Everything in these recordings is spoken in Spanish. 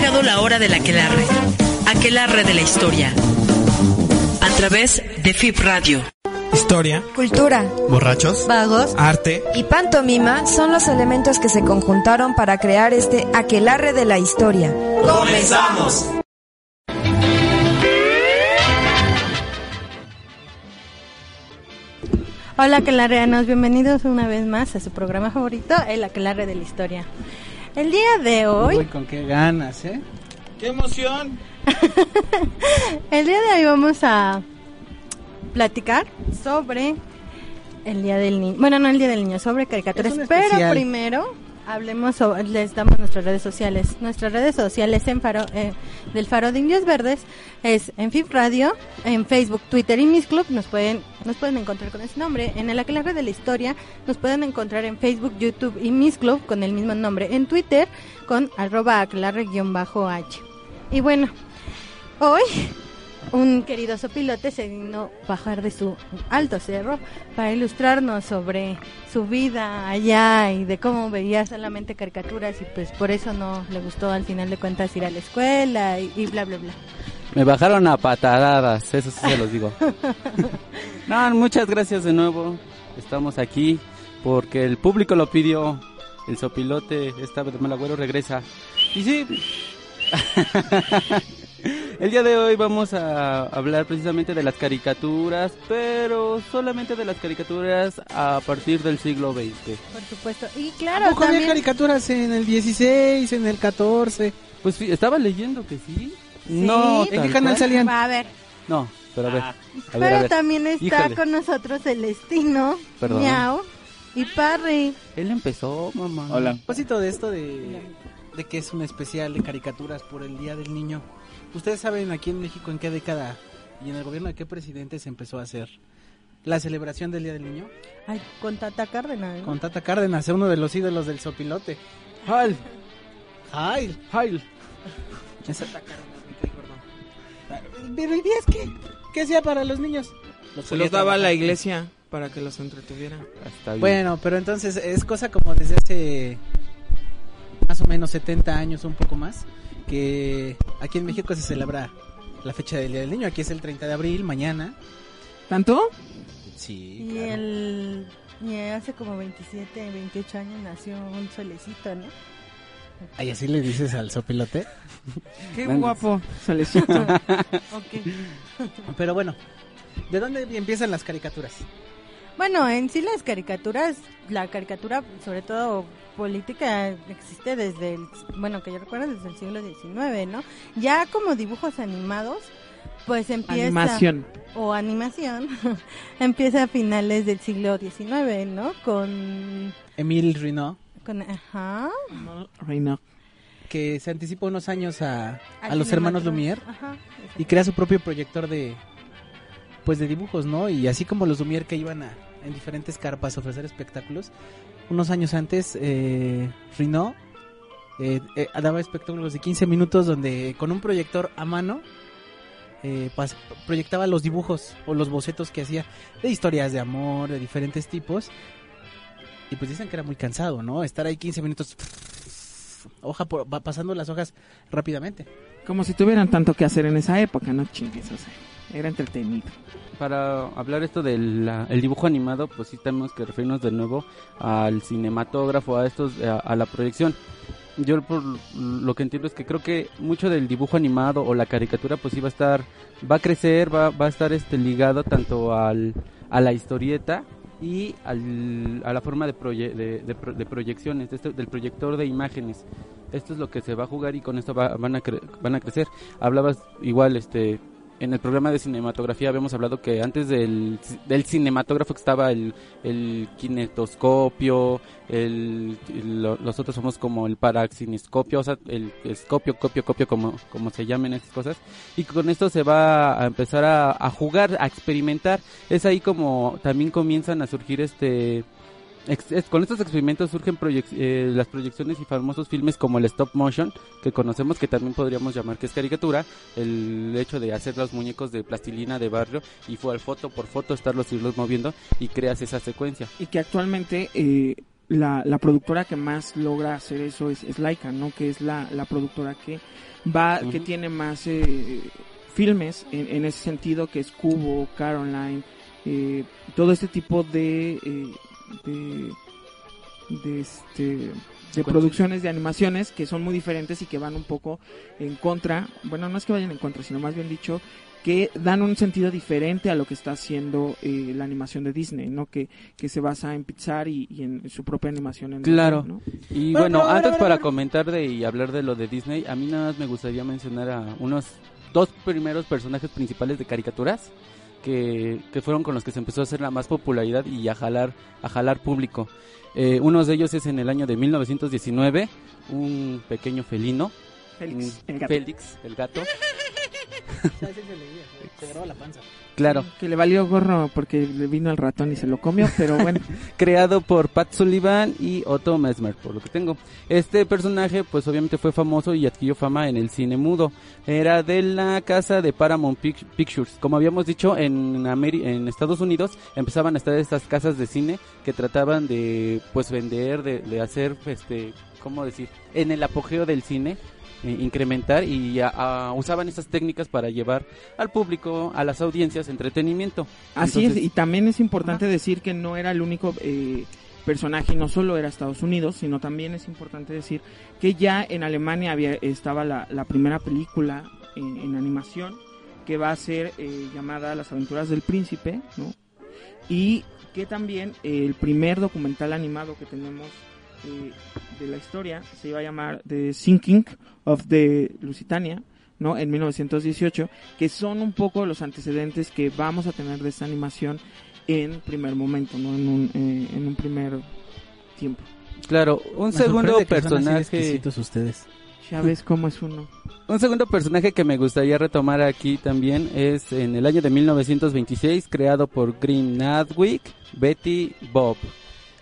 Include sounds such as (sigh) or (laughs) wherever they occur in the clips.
llegado la hora del aquelarre. Aquelarre de la historia. A través de FIP Radio. Historia, Cultura, borrachos, vagos arte. y pantomima son los elementos que se conjuntaron para crear este aquelarre de la historia. ¡Comenzamos! Hola aquelarreanos, bienvenidos una vez más a su programa favorito, El Aquelarre de la Historia. El día de hoy, Uy, con qué ganas, ¿eh? ¡Qué emoción! (laughs) el día de hoy vamos a platicar sobre el Día del Niño, bueno no el Día del Niño, sobre caricaturas, Es un pero primero hablemos sobre, les damos nuestras redes sociales. Nuestras redes sociales en Faro, eh, del Faro de Indios Verdes es en FIF Radio, en Facebook, Twitter y Miss Club. Nos pueden, nos pueden encontrar con ese nombre. En el Aquelarre de la Historia nos pueden encontrar en Facebook, YouTube y Miss Club con el mismo nombre. En Twitter con arroba aquelarre-h. Y bueno, hoy un querido sopilote se vino a bajar de su alto cerro para ilustrarnos sobre su vida allá y de cómo veía solamente caricaturas y pues por eso no le gustó al final de cuentas ir a la escuela y, y bla bla bla. Me bajaron a patadadas, eso sí se los digo. (laughs) No, muchas gracias de nuevo. Estamos aquí porque el público lo pidió. El sopilote, esta vez Malagüero regresa. Y sí. (laughs) (laughs) El día de hoy vamos a hablar precisamente de las caricaturas, pero solamente de las caricaturas a partir del siglo XX. Por supuesto. Y ¿A claro, poco había caricaturas en el 16, en el 14? Pues sí, estaba leyendo que sí. No. ¿En qué canal salían? a ver, No, pero a ver. A ver, pero a ver. también está Híjole. con nosotros Celestino, Perdón. Miau y Parry. Él empezó, mamá. A propósito de esto de, de que es un especial de caricaturas por el Día del Niño, ¿ustedes saben aquí en México en qué década y en el gobierno de qué presidente se empezó a hacer la celebración del Día del Niño? Ay, con Tata Cárdenas. ¿no? Con Tata Cárdenas, uno de los ídolos del sopilote. Hal, ¡Ay! Hal. Esa Tata Cárdenas, me. Pero ¿y días qué? ¿Qué hacía para los niños? Se los daba a la iglesia para que los entretuviera. Está bien. Bueno, pero entonces es cosa como desde hace más o menos 70 años, un poco más, que aquí en México se celebra la fecha del Día del Niño. Aquí es el 30 de abril, mañana. ¿Tanto? Sí, Y el y hace como 27, 28 años nació un solecito, ¿no? ¿Ay, así le dices al sopilote? (laughs) Qué guapo, solecito. (laughs) Ok. Pero bueno, ¿de dónde empiezan las caricaturas? Bueno, en sí las caricaturas, la caricatura, sobre todo política, existe desde el, bueno, que yo recuerdo desde el siglo XIX, ¿no? Ya como dibujos animados, pues empieza... Animación. O animación, (laughs) empieza a finales del siglo XIX, ¿no? Con... Emil Rino, con ajá. Reina. que se anticipa unos años a, a los hermanos Lumière. Ajá. y crea su propio proyector de pues de dibujos, ¿no? Y así como los Lumière que iban a en diferentes carpas ofrecer espectáculos, unos años antes eh, Rino eh, eh, daba espectáculos de 15 minutos donde con un proyector a mano eh, proyectaba los dibujos o los bocetos que hacía de historias de amor, de diferentes tipos. Y pues dicen que era muy cansado, ¿no? Estar ahí 15 minutos hoja por, va pasando las hojas rápidamente. Como si tuvieran tanto que hacer en esa época, no chingues, o sea, era entretenido. Para hablar esto del el dibujo animado, pues sí tenemos que referirnos de nuevo al cinematógrafo, a estos, a, a la proyección. Yo por lo que entiendo es que creo que mucho del dibujo animado o la caricatura pues sí va a estar, va a crecer, va, va a estar este ligado tanto al, a la historieta y al, a la forma de, proye- de, de de proyecciones, de este- del proyector de imágenes. Esto es lo que se va a jugar y con esto va- van, a cre- van a crecer. Hablabas igual, este, en el programa de cinematografía habíamos hablado que antes del, del cinematógrafo estaba el, el kinetoscopio, el, lo- los otros somos como el paraxinescopio, o sea, el escopio, copio, copio, como, como se llamen estas cosas. Y con esto se va a empezar a jugar, a experimentar. Es ahí como también comienzan a surgir este... ex- es- con estos experimentos surgen proyec- eh, las proyecciones y famosos filmes como el stop motion, que conocemos que también podríamos llamar que es caricatura, el hecho de hacer los muñecos de plastilina de barrio y fue al foto por foto estarlos irlos moviendo y creas esa secuencia. Y que actualmente eh, la, la productora que más logra hacer eso es, es Laika, ¿no? Que es la, la productora que va, que tiene más eh, filmes en, en ese sentido, que es Cubo, Caroline, eh, todo este tipo de, eh, de, de este de producciones de animaciones que son muy diferentes y que van un poco en contra, bueno, no es que vayan en contra, sino más bien dicho que dan un sentido diferente a lo que está haciendo eh, la animación de Disney, ¿no? Que, que se basa en Pixar y, y en su propia animación. En Claro. ¿no? Y bueno, ver, antes para comentar de y hablar de lo de Disney, a mí nada más me gustaría mencionar a unos dos primeros personajes principales de caricaturas que, que fueron con los que se empezó a hacer la más popularidad y a jalar a jalar público. Eh, uno de ellos es en el año de 1919, un pequeño felino, Félix, el gato. Félix, el gato. Se agarraba la panza. Claro, Que le valió gorro porque le vino el ratón y se lo comió, pero bueno. (laughs) creado por Pat Sullivan y Otto Mesmer, por lo que tengo. Este personaje, pues obviamente fue famoso y adquirió fama en el cine mudo. Era de la casa de Paramount Pic- Pictures. Como habíamos dicho, en, Ameri- en Estados Unidos empezaban a estar estas casas de cine que trataban de, pues, vender, de, de hacer, este, ¿cómo decir? En el apogeo del cine. Eh, incrementar y a- a- usaban esas técnicas para llevar al público, a las audiencias, entretenimiento. Así Entonces- es, y también es importante decir que no era el único eh, personaje, no solo era Estados Unidos, sino también es importante decir que ya en Alemania había estaba la, la primera película en, en animación que va a ser eh, llamada Las aventuras del príncipe, ¿no? Y que también eh, el primer documental animado que tenemos eh, de la historia se iba a llamar The Sinking of the Lusitania, ¿no? En 1918, que son un poco los antecedentes que vamos a tener de esta animación en primer momento, ¿no? En un, eh, en un primer tiempo. Claro, un Me segundo sorprende que son así de personaje. ustedes. Ya ves cómo es uno. Un segundo personaje que me gustaría retomar aquí también es en el año de 1926, creado por Green Nadwick, Betty Bob.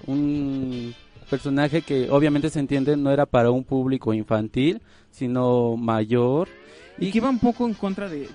Un personaje que obviamente se entiende no era para un público infantil, sino mayor. Y que iba un poco en contra de,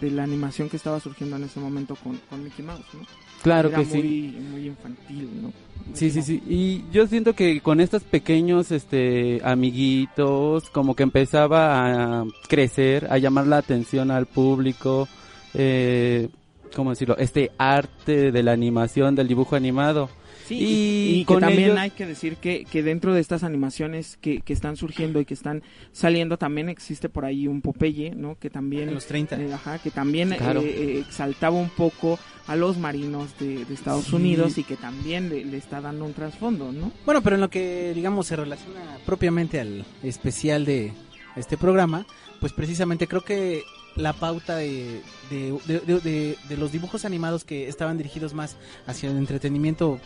la animación que estaba surgiendo en ese momento con, con Mickey Mouse, ¿no? Claro Era que sí. muy, muy infantil, ¿no? Sí, sí, sí. Y yo siento que con estos pequeños este, amiguitos, como que empezaba a crecer, a llamar la atención al público, eh, ¿cómo decirlo? Este arte de la animación, del dibujo animado. Sí, Y que también ellos- hay que decir que, que dentro de estas animaciones que, que están surgiendo y que están saliendo también existe por ahí un Popeye, ¿no? Que también En los 30. eh, ajá, que también Claro. eh, eh, exaltaba un poco a los marinos de, de Estados Sí. Unidos y que también le, le está dando un trasfondo, ¿no? Bueno, pero en lo que, digamos, se relaciona propiamente al especial de este programa, pues precisamente creo que la pauta de, de, de- de- de- de los dibujos animados que estaban dirigidos más hacia el entretenimiento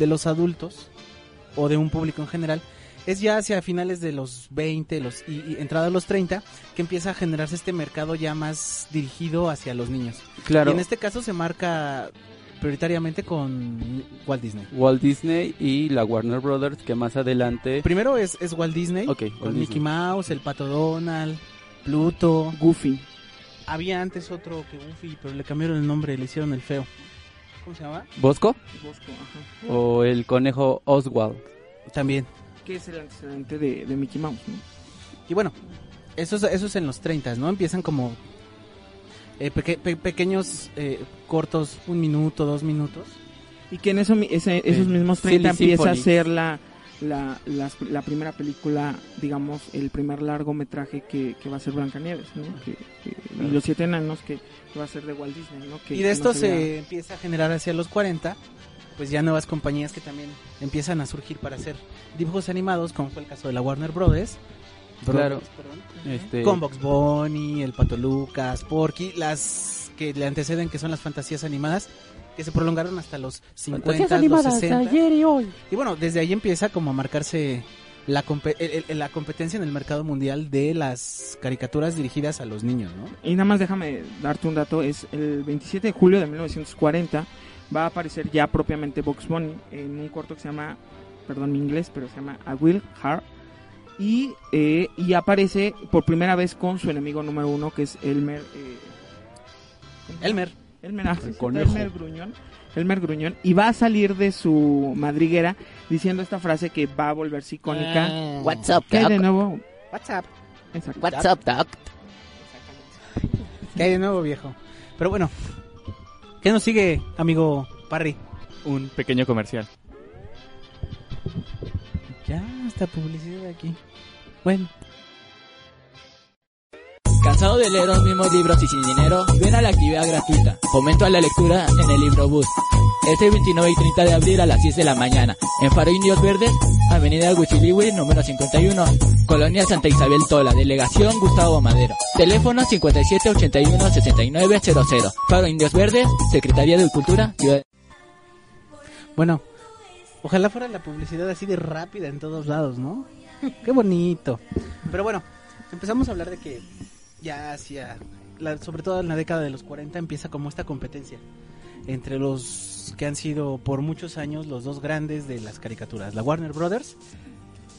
de los adultos o de un público en general, es ya hacia finales de los 20 los, y, y entrada a los 30 que empieza a generarse este mercado ya más dirigido hacia los niños. Claro, Y en este caso se marca prioritariamente con Walt Disney. Walt Disney y la Warner Brothers, que más adelante... Primero es, es Walt Disney, Ok, con Walt Mickey Disney. Mouse, el Pato Donald, Pluto. Goofy. Había antes otro que Goofy, pero le cambiaron el nombre, le hicieron el feo. ¿Cómo se llama? ¿Bosco? Bosco, ajá. ¿O el conejo Oswald? También. Que es el antecedente de, de Mickey Mouse, ¿no? Y bueno, eso es, eso es en los 30, ¿no? Empiezan como eh, peque- pe- pequeños eh, cortos, un minuto, dos minutos. Y que en eso, mi- ese- esos Sí. mismos Silly 30 empieza a ser la, la, las- la primera película, digamos, el primer largometraje que, que va a ser Blancanieves, ¿no? Que, que- y los siete enanos que, que va a ser de Walt Disney, ¿no? Que- y de no esto se empieza a generar hacia los 40, pues ya nuevas compañías que también empiezan a surgir para hacer dibujos animados, como fue el caso de la Warner Brothers. Claro. Este, Con Box Bunny, el Pato Lucas, Porky, las que le anteceden que son las fantasías animadas que se prolongaron hasta los 50, los 60. y hoy. Y bueno, desde ahí empieza como a marcarse la, la competencia en el mercado mundial de las caricaturas dirigidas a los niños, ¿no? Y nada más déjame darte un dato, es el 27 de julio de 1940 va a aparecer ya propiamente Box Bunny en un corto que se llama, perdón mi inglés, pero se llama A Will Heart. Y, eh, y aparece por primera vez con su enemigo número uno que es Elmer. eh. Elmer. Sí, conejo. Elmer Gruñón, Elmer Gruñón, y va a salir de su madriguera diciendo esta frase que va a volverse icónica. Ah. What's up, ¿Qué hay de nuevo? WhatsApp. Exacto. What's up, Doc? ¿Qué hay de nuevo, viejo? Pero bueno, ¿qué nos sigue, amigo Parry? Un pequeño comercial. Ya, está publicidad aquí. Bueno, ¿Cansado de leer los mismos libros y sin dinero? Ven a la actividad gratuita. Fomento a la lectura en el libro bus. Este 29 y 30 de abril a las 10 de la mañana. En Faro Indios Verdes, Avenida Huichilihui, número 51. Colonia Santa Isabel Tola, Delegación Gustavo Madero. Teléfono 5781-6900. Faro Indios Verdes, Secretaría de Cultura, Ciudad bueno. Ojalá fuera la publicidad así de rápida en todos lados, ¿no? (laughs) Qué bonito. Pero bueno, empezamos a hablar de que ya hacia, la- sobre todo en la década de los 40, empieza como esta competencia entre los que han sido por muchos años los dos grandes de las caricaturas, la Warner Brothers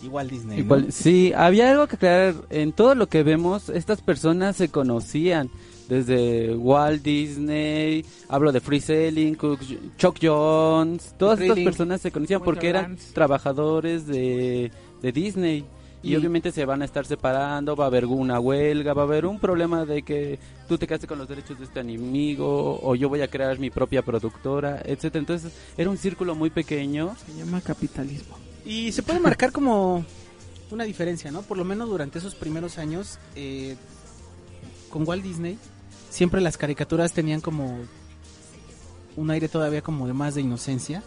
y Walt Disney. ¿no? Igual, sí, había algo que aclarar. En todo lo que vemos, estas personas se conocían. Desde Walt Disney, hablo de Free Selling, Cook- Chuck Jones, todas estas personas se conocían porque eran trabajadores de, de Disney. Y, Y- obviamente se van a estar separando, va a haber una huelga, va a haber un problema de que tú te quedaste con los derechos de este enemigo, o yo voy a crear mi propia productora, etcétera Entonces era un círculo muy pequeño. Se llama capitalismo. Y se puede marcar como una diferencia, ¿no? Por lo menos durante esos primeros años, eh, con Walt Disney, siempre las caricaturas tenían como un aire todavía como de más de inocencia.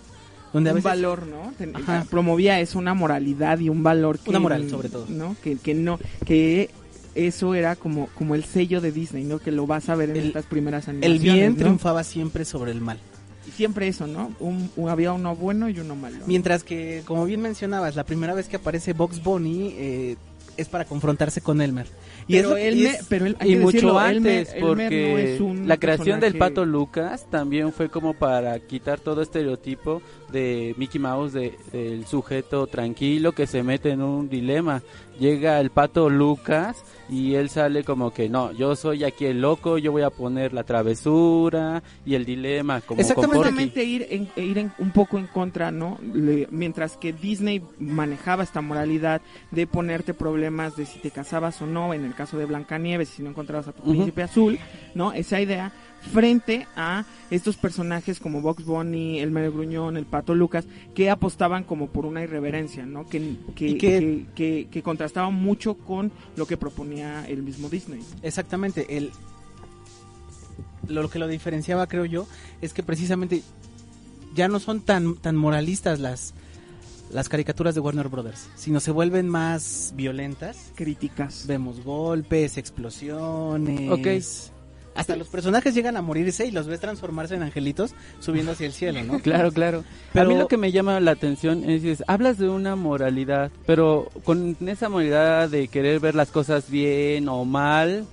Donde a un veces, valor, ¿no? Ten- Ajá. Promovía eso, una moralidad y un valor que... Una moral, sobre todo. ¿No? Que, que no... Que eso era como, como el sello de Disney, ¿no? Que lo vas a ver en El- estas primeras el animaciones, bien ¿no? triunfaba siempre sobre el mal. Siempre eso, ¿no? Un, un- había uno bueno y uno malo. Mientras que, como bien mencionabas, la primera vez que aparece Box Bunny eh, es para confrontarse con Elmer. Y pero es lo- él, y me- es- pero él, hay Y que mucho decirlo, antes, Elmer- Elmer porque no es un la creación del pato Lucas también fue como para quitar todo estereotipo de Mickey Mouse, de, del sujeto tranquilo que se mete en un dilema. Llega el pato Lucas y él sale como que no, yo soy aquí el loco, yo voy a poner la travesura y el dilema como Exactamente. Ir, en- ir en- un poco en contra, ¿no? Le- mientras que Disney manejaba esta moralidad de ponerte problemas de si te casabas o no, en el caso de Blancanieves, si no encontrabas a tu príncipe azul, ¿no? Esa idea frente a estos personajes como Box Bunny, el Medio Gruñón, el Pato Lucas, que apostaban como por una irreverencia, ¿no? Que, que, que- que, contrastaba mucho con lo que proponía el mismo Disney. Exactamente, el lo, lo que lo diferenciaba, creo yo, es que precisamente ya no son tan tan moralistas las las caricaturas de Warner Brothers, sino se vuelven más violentas. Críticas. Vemos golpes, explosiones. Ok. Hasta los personajes llegan a morirse y los ves transformarse en angelitos subiendo hacia el cielo, ¿no? (laughs) Claro, claro. Pero- A mí lo que me llama la atención es, es, hablas de una moralidad, pero con esa moralidad de querer ver las cosas bien o mal,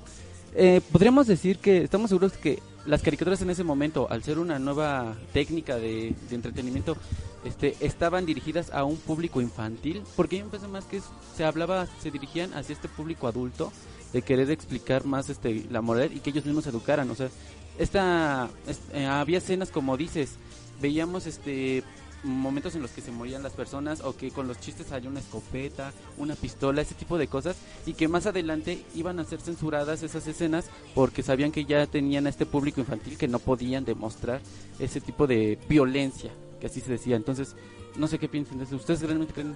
eh, podríamos decir que estamos seguros que las caricaturas en ese momento, al ser una nueva técnica de, de entretenimiento, este, estaban dirigidas a un público infantil, porque yo pensé más que se hablaba, se dirigían hacia este público adulto, de querer explicar más este la moral y que ellos mismos educaran, o sea, esta es- eh, había escenas como dices, veíamos este momentos en los que se morían las personas o que con los chistes había una escopeta, una pistola, ese tipo de cosas y que más adelante iban a ser censuradas esas escenas porque sabían que ya tenían a este público infantil que no podían demostrar ese tipo de violencia, que así se decía. Entonces, no sé qué piensan de eso. ¿Ustedes realmente creen?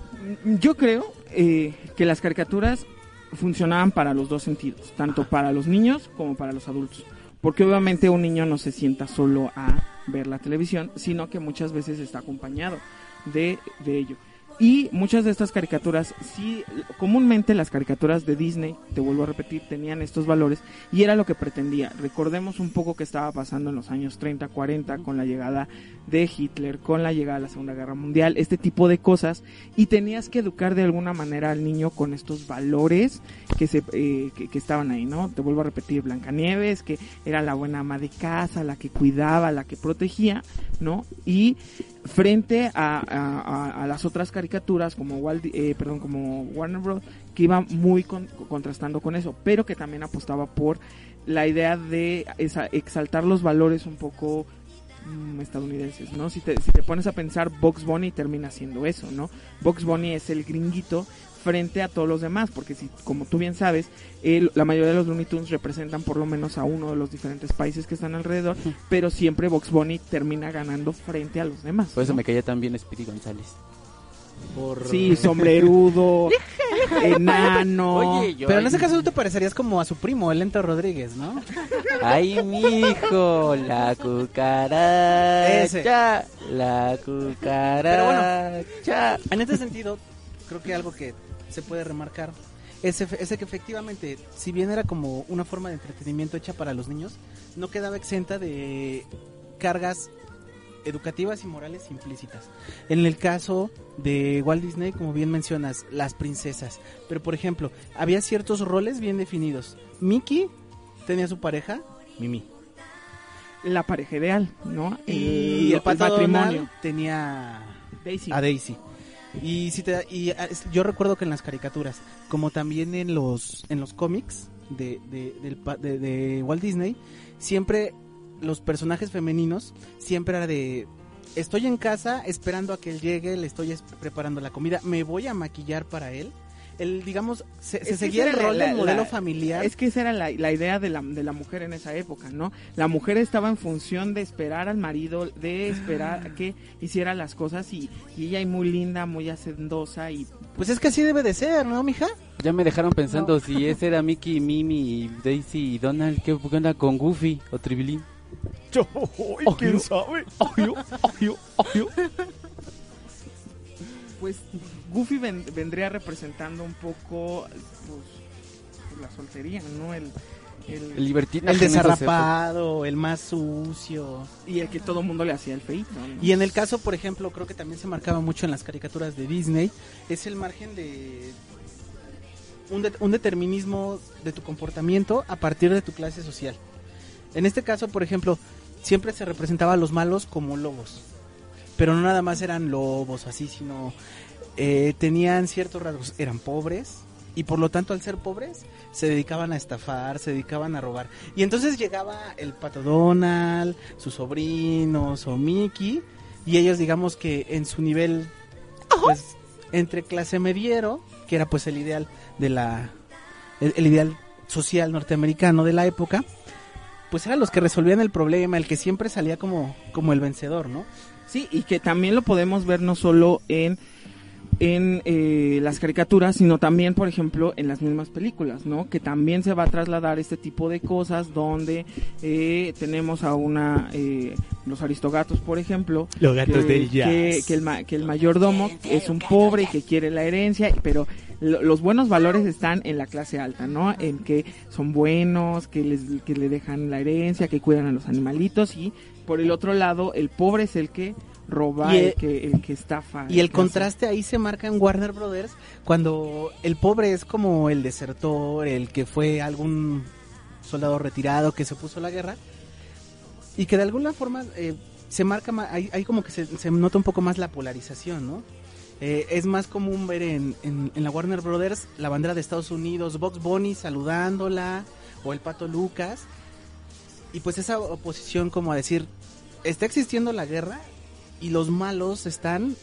Yo creo eh, que las caricaturas funcionaban para los dos sentidos, tanto para los niños como para los adultos. Porque obviamente un niño no se sienta solo a ver la televisión, sino que muchas veces está acompañado de, de ello. Y muchas de estas caricaturas, sí, comúnmente las caricaturas de Disney, te vuelvo a repetir, tenían estos valores y era lo que pretendía. Recordemos un poco qué estaba pasando en los años 30, 40 con la llegada de Hitler, con la llegada de la Segunda Guerra Mundial, este tipo de cosas y tenías que educar de alguna manera al niño con estos valores que se eh, que, que estaban ahí, ¿no? Te vuelvo a repetir, Blancanieves, que era la buena ama de casa, la que cuidaba, la que protegía, ¿no? Y frente a, las otras caricaturas como Walt, eh, perdón, como Warner Bros, que iba muy con- contrastando con eso, pero que también apostaba por la idea de esa- exaltar los valores un poco mm, estadounidenses, ¿no? Si te, si te pones a pensar, Box Bunny termina siendo eso, ¿no? Box Bunny es el gringuito frente a todos los demás, porque si, como tú bien sabes, el- la mayoría de los Looney Tunes representan por lo menos a uno de los diferentes países que están alrededor, pero siempre Box Bunny termina ganando frente a los demás. Por eso ¿no? me caía tan bien Speedy González. Por... Sí, sombrerudo, (laughs) enano. Oye, yo Pero en ese caso tú te parecerías como a su primo, el Lento Rodríguez, ¿no? (laughs) Ay, mijo, la cucaracha. La cucaracha. En este sentido, creo que algo que se puede remarcar es, efe- es que efectivamente, si bien era como una forma de entretenimiento hecha para los niños, no quedaba exenta de cargas educativas y morales implícitas. En el caso de Walt Disney, como bien mencionas, las princesas. Pero por ejemplo, había ciertos roles bien definidos. Mickey tenía su pareja, Mimi. La pareja ideal, ¿no? Y el pato matrimonio. Donald tenía Daisy. a Daisy. Y si te y ah, yo recuerdo que en las caricaturas, como también en los en los cómics de, de, de- Walt Disney, siempre los personajes femeninos siempre era de estoy en casa esperando a que él llegue, le estoy es- preparando la comida, me voy a maquillar para él. El digamos se, seguía el rol la- del modelo la- familiar. Es que esa era la, la idea de la, de la mujer en esa época, ¿no? La mujer estaba en función de esperar al marido, de esperar a que hiciera las cosas y, y ella es muy linda, muy hacendosa y Pues es que así debe de ser, ¿no, mija? Ya me dejaron pensando si ese era Mickey, Mimi, Daisy y Donald. ¿Qué onda con Goofy o Tribilín? ¿quién sabe? Pues Goofy ven- vendría representando un poco pues, pues, la soltería, ¿no? El, el- El libertino. El desarrapado, el más sucio. y el que todo mundo le hacía el feito, ¿no? Y en el caso, por ejemplo, creo que también se marcaba mucho en las caricaturas de Disney, es el margen de un, de- un determinismo de tu comportamiento a partir de tu clase social. En este caso, por ejemplo, siempre se representaba a los malos como lobos, pero no nada más eran lobos así, sino eh, tenían ciertos rasgos, eran pobres y por lo tanto al ser pobres se dedicaban a estafar, se dedicaban a robar. Y entonces llegaba el pato Donald, sus sobrinos o Mickey y ellos digamos que en su nivel pues entre clase mediero, que era pues el ideal de la el, el ideal social norteamericano de la época, pues eran los que resolvían el problema, el que siempre salía como como el vencedor, ¿no? Sí, y que también lo podemos ver no solo en en eh, las caricaturas, sino también, por ejemplo, en las mismas películas, ¿no? Que también se va a trasladar este tipo de cosas donde eh, tenemos a una, eh, los aristogatos, por ejemplo, Los que, que, que el, que el mayordomo es un pobre y que quiere la herencia, pero lo- los buenos valores están en la clase alta, ¿no? En que son buenos, que les que le dejan la herencia, que cuidan a los animalitos y por el otro lado el pobre es el que roba, Y el, el- que el que estafa. Y el contraste ahí se marca en Warner Brothers cuando el pobre es como el desertor, el que fue algún soldado retirado que se puso a la guerra y que de alguna forma eh, se marca, ma- ahí, ahí como que se, se nota un poco más la polarización, ¿no? Eh, es más común ver en, en, en la Warner Brothers la bandera de Estados Unidos, Box Bunny saludándola o el Pato Lucas y pues esa oposición como a decir está existiendo la guerra y los malos están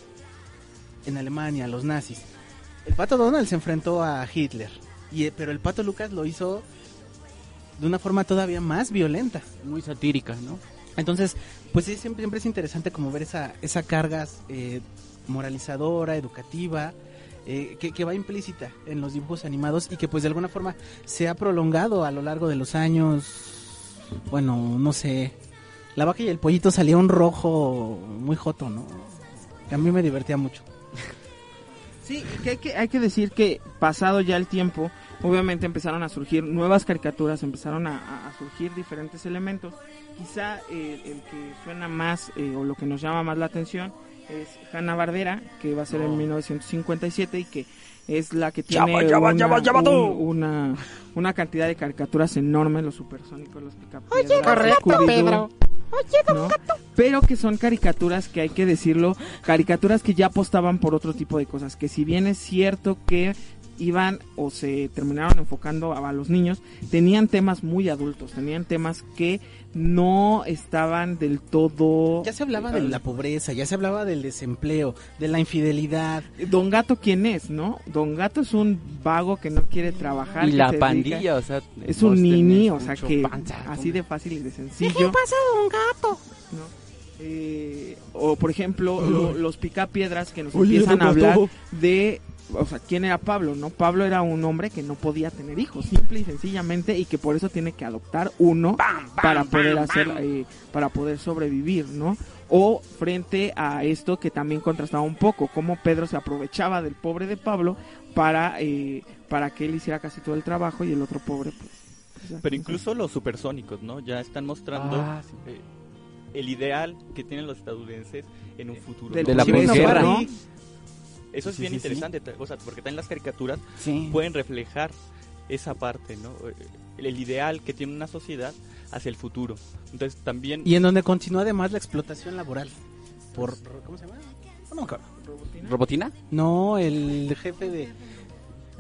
en Alemania, los nazis. El pato Donald se enfrentó a Hitler, y, eh, pero el pato Lucas lo hizo de una forma todavía más violenta. Muy satírica, ¿no? Entonces, pues sí, siempre, siempre es interesante como ver esa, esa carga eh, moralizadora, educativa, eh, que, que va implícita en los dibujos animados y que pues de alguna forma se ha prolongado a lo largo de los años, bueno, no sé, la vaca y el pollito salía un rojo muy joto, ¿no? Que a mí me divertía mucho. Sí, que hay, que hay que decir que pasado ya el tiempo, obviamente empezaron a surgir nuevas caricaturas, empezaron a, surgir diferentes elementos. Quizá eh, el que suena más eh, o lo que nos llama más la atención es Hanna Barbera, que va a ser en 1957 y que es la que tiene una, un- una, una cantidad de caricaturas enormes, los supersónicos, los picapiedras, correcto, Scooby-Doo, Pedro. ¿no? Pero que son caricaturas que hay que decirlo, caricaturas que ya apostaban por otro tipo de cosas, que si bien es cierto que iban o se terminaron enfocando a, a los niños, tenían temas muy adultos, tenían temas que no estaban del todo... Ya se hablaba de la pobreza, ya se hablaba del desempleo, de la infidelidad. Don Gato, ¿quién es, no? Don Gato es un vago que no quiere trabajar. Y la pandilla, dedica- o sea, Es un nini, o sea que panza, así de fácil y de sencillo. ¿Qué pasa, don gato? ¿no? Eh, o por ejemplo lo- los picapiedras que nos Oye, empiezan a hablar de o sea quién era Pablo no Pablo era un hombre que no podía tener hijos simple y sencillamente y que por eso tiene que adoptar uno para poder hacer eh, para poder sobrevivir no o frente a esto que también contrastaba un poco cómo Pedro se aprovechaba del pobre de Pablo para eh, para que él hiciera casi todo el trabajo y el otro pobre pues, pues, Pero incluso los supersónicos, ¿no? Ya están mostrando Ah, sí. eh, el ideal que tienen los estadounidenses en un futuro. De la posguerra, safari. ¿no? Eso es Sí, bien sí, interesante, o sea, porque también las caricaturas Sí. pueden reflejar esa parte, ¿no? Eh, El, el ideal que tiene una sociedad hacia el futuro. Entonces también Y en donde continúa además la explotación laboral. Por, ¿Cómo se llama? No. ¿Robotina? No, el jefe de...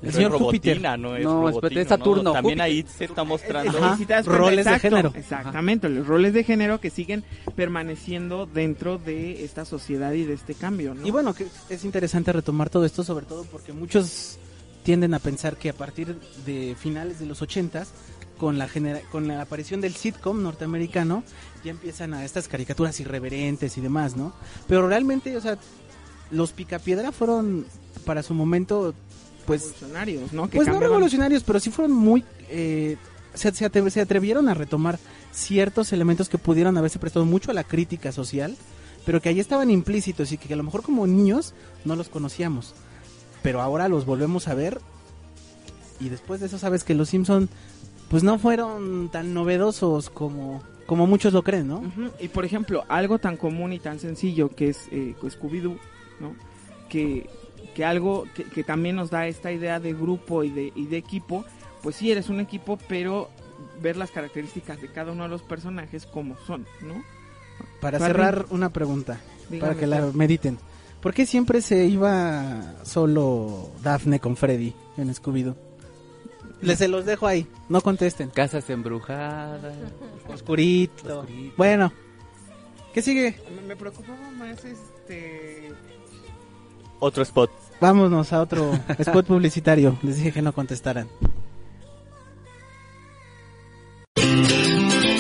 El señor es Júpiter. no es No, es ¿no? Saturno, También Júpiter. ahí se está mostrando Ajá. roles de exacto, género. Exactamente, los roles de género que siguen permaneciendo dentro de esta sociedad y de este cambio, ¿no? Y bueno, que es interesante retomar todo esto, sobre todo porque muchos tienden a pensar que a partir de finales de los ochentas, con la genera- con la aparición del sitcom norteamericano, ya empiezan a estas caricaturas irreverentes y demás, ¿no? Pero realmente, o sea, los Picapiedra fueron para su momento, pues, revolucionarios, ¿no? Que pues no revolucionarios, pero sí fueron muy... eh, se, se atre- se atrevieron a retomar ciertos elementos que pudieron haberse prestado mucho a la crítica social, pero que ahí estaban implícitos y que a lo mejor como niños no los conocíamos. Pero ahora los volvemos a ver y después de eso sabes que los Simpson pues no fueron tan novedosos como, como muchos lo creen, ¿no? Y por ejemplo, algo tan común y tan sencillo que es eh, Scooby-Doo, ¿no? Que, que algo que, que también nos da esta idea de grupo y de, y de equipo, pues sí eres un equipo, pero ver las características de cada uno de los personajes como son, ¿no? Para Para cerrar una pregunta, Dígame, para que la mediten. ¿Por qué siempre se iba solo Daphne con Freddy en Scooby-Doo? Les se los dejo ahí, no contesten. Casas embrujadas. Oscurito. Oscurito. Bueno, ¿qué sigue? Me preocupaba más este... otro spot. Vámonos a otro spot publicitario. Les dije que no contestaran.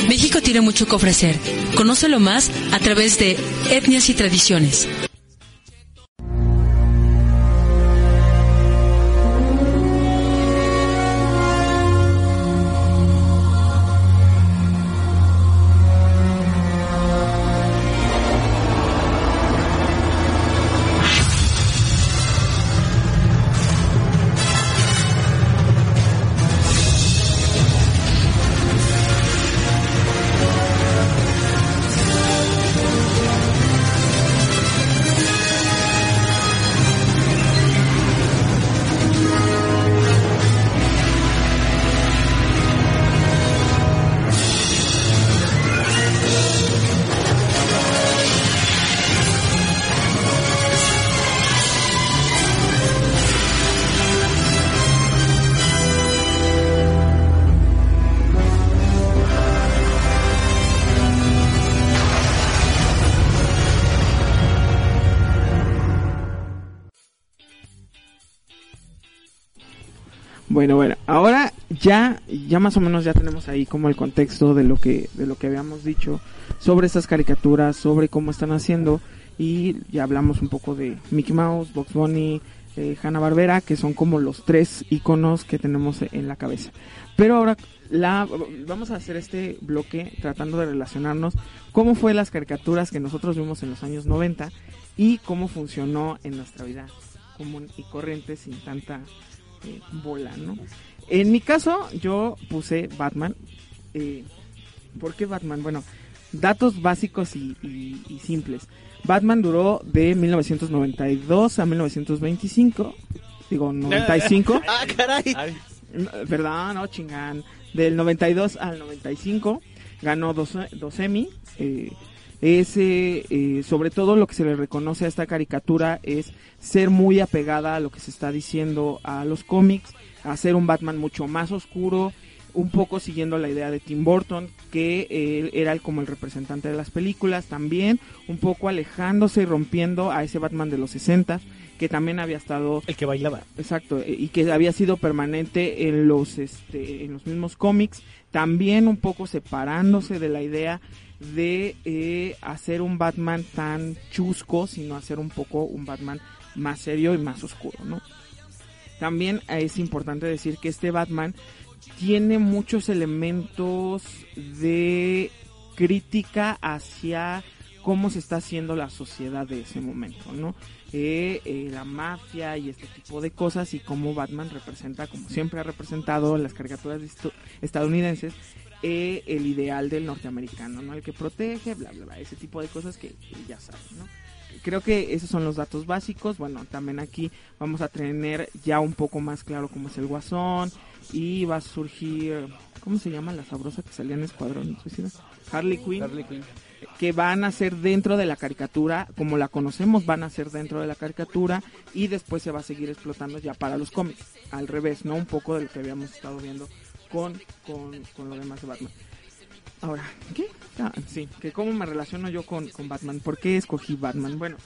México tiene mucho que ofrecer. Conócelo más a través de Etnias y Tradiciones. Bueno, bueno, ahora ya, ya más o menos ya tenemos ahí como el contexto de lo que, de lo que habíamos dicho sobre estas caricaturas, sobre cómo están haciendo y ya hablamos un poco de Mickey Mouse, Box Bunny, eh, Hanna Barbera, que son como los tres iconos que tenemos en la cabeza. Pero ahora la, vamos a hacer este bloque tratando de relacionarnos cómo fue las caricaturas que nosotros vimos en los años 90 y cómo funcionó en nuestra vida común y corriente sin tanta eh, bola, ¿no? En mi caso, yo puse Batman. Eh, ¿Por qué Batman? Bueno, datos básicos y, y- y simples. Batman duró de 1992 a 1925. Digo, (laughs) 95. ¡Ah, caray! Perdón, no, chingan. Del 92 al 95 ganó dos, dos Emmy. eh, es eh, eh, sobre todo lo que se le reconoce a esta caricatura es ser muy apegada a lo que se está diciendo a los cómics, hacer un Batman mucho más oscuro, un poco siguiendo la idea de Tim Burton, que él era como el representante de las películas, también un poco alejándose y rompiendo a ese Batman de los 60 que también había estado El que bailaba. exacto eh, y que había sido permanente en los este en los mismos cómics también un poco separándose de la idea de eh, hacer un Batman tan chusco sino hacer un poco un Batman más serio y más oscuro no también es importante decir que este Batman tiene muchos elementos de crítica hacia cómo se está haciendo la sociedad de ese momento, ¿no? Eh, eh, la mafia y este tipo de cosas y cómo Batman representa, como siempre ha representado en las caricaturas estadounidenses, eh, el ideal del norteamericano, ¿no? El que protege, bla, bla, bla, ese tipo de cosas que, que ya saben, ¿no? Creo que esos son los datos básicos. Bueno, también aquí vamos a tener ya un poco más claro cómo es el guasón y va a surgir, ¿cómo se llama la sabrosa que salía en Escuadrón Suicida? Harley Quinn Harley Quinn. que van a ser dentro de la caricatura, como la conocemos, van a ser dentro de la caricatura y después se va a seguir explotando ya para los cómics. Al revés, ¿no? Un poco de lo que habíamos estado viendo con, con, con lo demás de Batman. Ahora, ¿qué? Ah, sí, que cómo me relaciono yo con, con Batman. ¿Por qué escogí Batman? Bueno,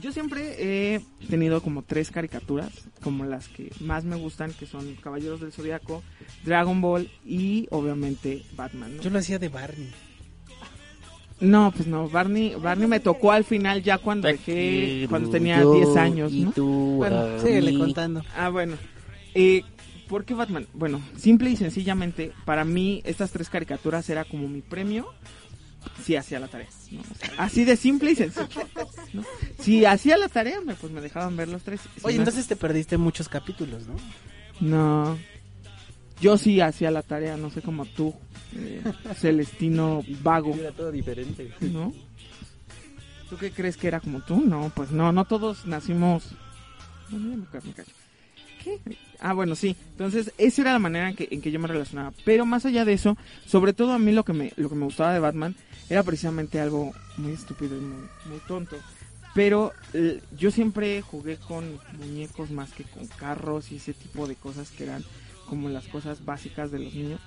yo siempre he tenido como tres caricaturas, como las que más me gustan, que son Caballeros del Zodiaco, Dragon Ball y obviamente Batman. ¿no? Yo lo hacía de Barney. No, pues no, Barney, Barney me tocó al final ya cuando dejé, cuando tenía 10 años, ¿no? Bueno, síguele contando. Ah, bueno. Eh, ¿Por qué Batman? Bueno, simple y sencillamente, para mí estas tres caricaturas era como mi premio si hacía la tarea. ¿no? O sea, así de simple y sencillo. ¿no? Si hacía la tarea, me, pues me dejaban ver los tres. Si Oye, no- entonces te perdiste muchos capítulos, ¿no? No. Yo sí hacía la tarea, no sé como tú, eh, (laughs) Celestino Vago. Era todo diferente. ¿no? ¿Tú qué crees que era como tú? No, pues no, no todos nacimos... Bueno, ya me ca- me callo. ¿Qué? Ah, bueno, sí. Entonces, esa era la manera en que, en que yo me relacionaba. Pero más allá de eso, sobre todo a mí lo que me, lo que me gustaba de Batman era precisamente algo muy estúpido y muy, muy tonto. Pero eh, yo siempre jugué con muñecos más que con carros y ese tipo de cosas que eran como las cosas básicas de los niños.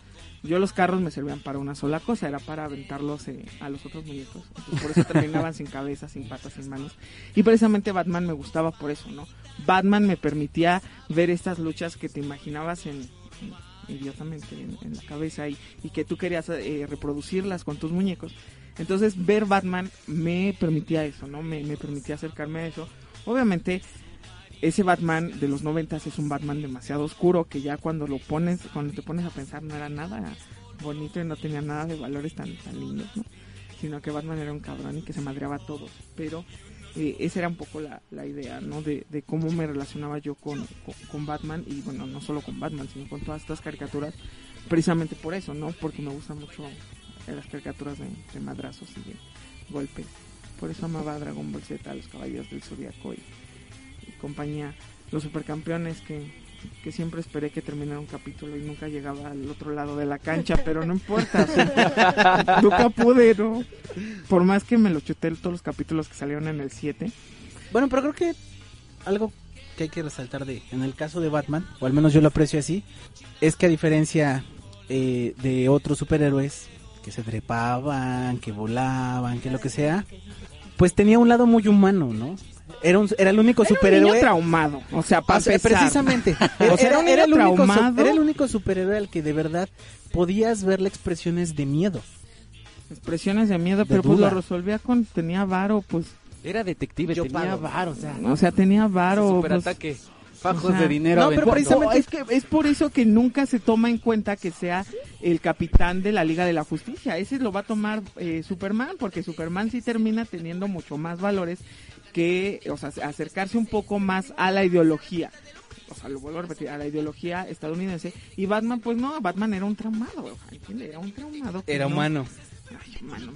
Yo los carros me servían para una sola cosa, era para aventarlos eh, a los otros muñecos. Entonces, por eso (laughs) terminaban sin cabeza, sin patas, sin manos. Y precisamente Batman me gustaba por eso, ¿no? Batman me permitía ver estas luchas que te imaginabas en, en- idiotamente en, la cabeza y, que tú querías eh, reproducirlas con tus muñecos. Entonces ver Batman me permitía eso, ¿no? Me, permitía acercarme a eso. Obviamente ese Batman de los noventas es un Batman demasiado oscuro que ya cuando lo pones, cuando te pones a pensar no era nada bonito y no tenía nada de valores tan, tan lindos, ¿no? Sino que Batman era un cabrón y que se madreaba a todos. Pero eh, esa era un poco la, la idea, ¿no? De, de cómo me relacionaba yo con, con, Batman y bueno, no solo con Batman, sino con todas estas caricaturas. Precisamente por eso, ¿no? Porque me gustan mucho las caricaturas de, de madrazos y de golpes. Por eso amaba a Dragon Ball Z, a los Caballeros del Zodiaco y compañía, los supercampeones que, que siempre esperé que terminara un capítulo y nunca llegaba al otro lado de la cancha, pero no importa, o sea, nunca pude, ¿no? Por más que me lo chuté todos los capítulos que salieron en el 7. Bueno, pero creo que algo que hay que resaltar de en el caso de Batman, o al menos yo lo aprecio así, es que a diferencia eh, de otros superhéroes que se trepaban, que volaban, que lo que sea, pues tenía un lado muy humano, ¿no? Era, un, era el único Era un superhéroe. niño traumado, o sea, para O sea, empezar. precisamente. (laughs) O sea, era un era, el único, era el único superhéroe al que de verdad podías verle expresiones de miedo. Expresiones de miedo, pero pues duda. lo resolvía con, tenía varo, pues, Era detective, Yo tenía varo, o sea, o sea, tenía varo. pues, superataque. Fajos de dinero. no, pero es que es por eso que nunca se toma en cuenta que sea el capitán de la Liga de la Justicia. Ese lo va a tomar eh, Superman, porque Superman sí termina teniendo mucho más valores que, o sea, acercarse un poco más a la ideología. O sea, lo vuelvo a repetir, a la ideología estadounidense. Y Batman, pues no, Batman era un traumado, ¿entiendes? Era un traumado. Era no- humano. Ay, humano,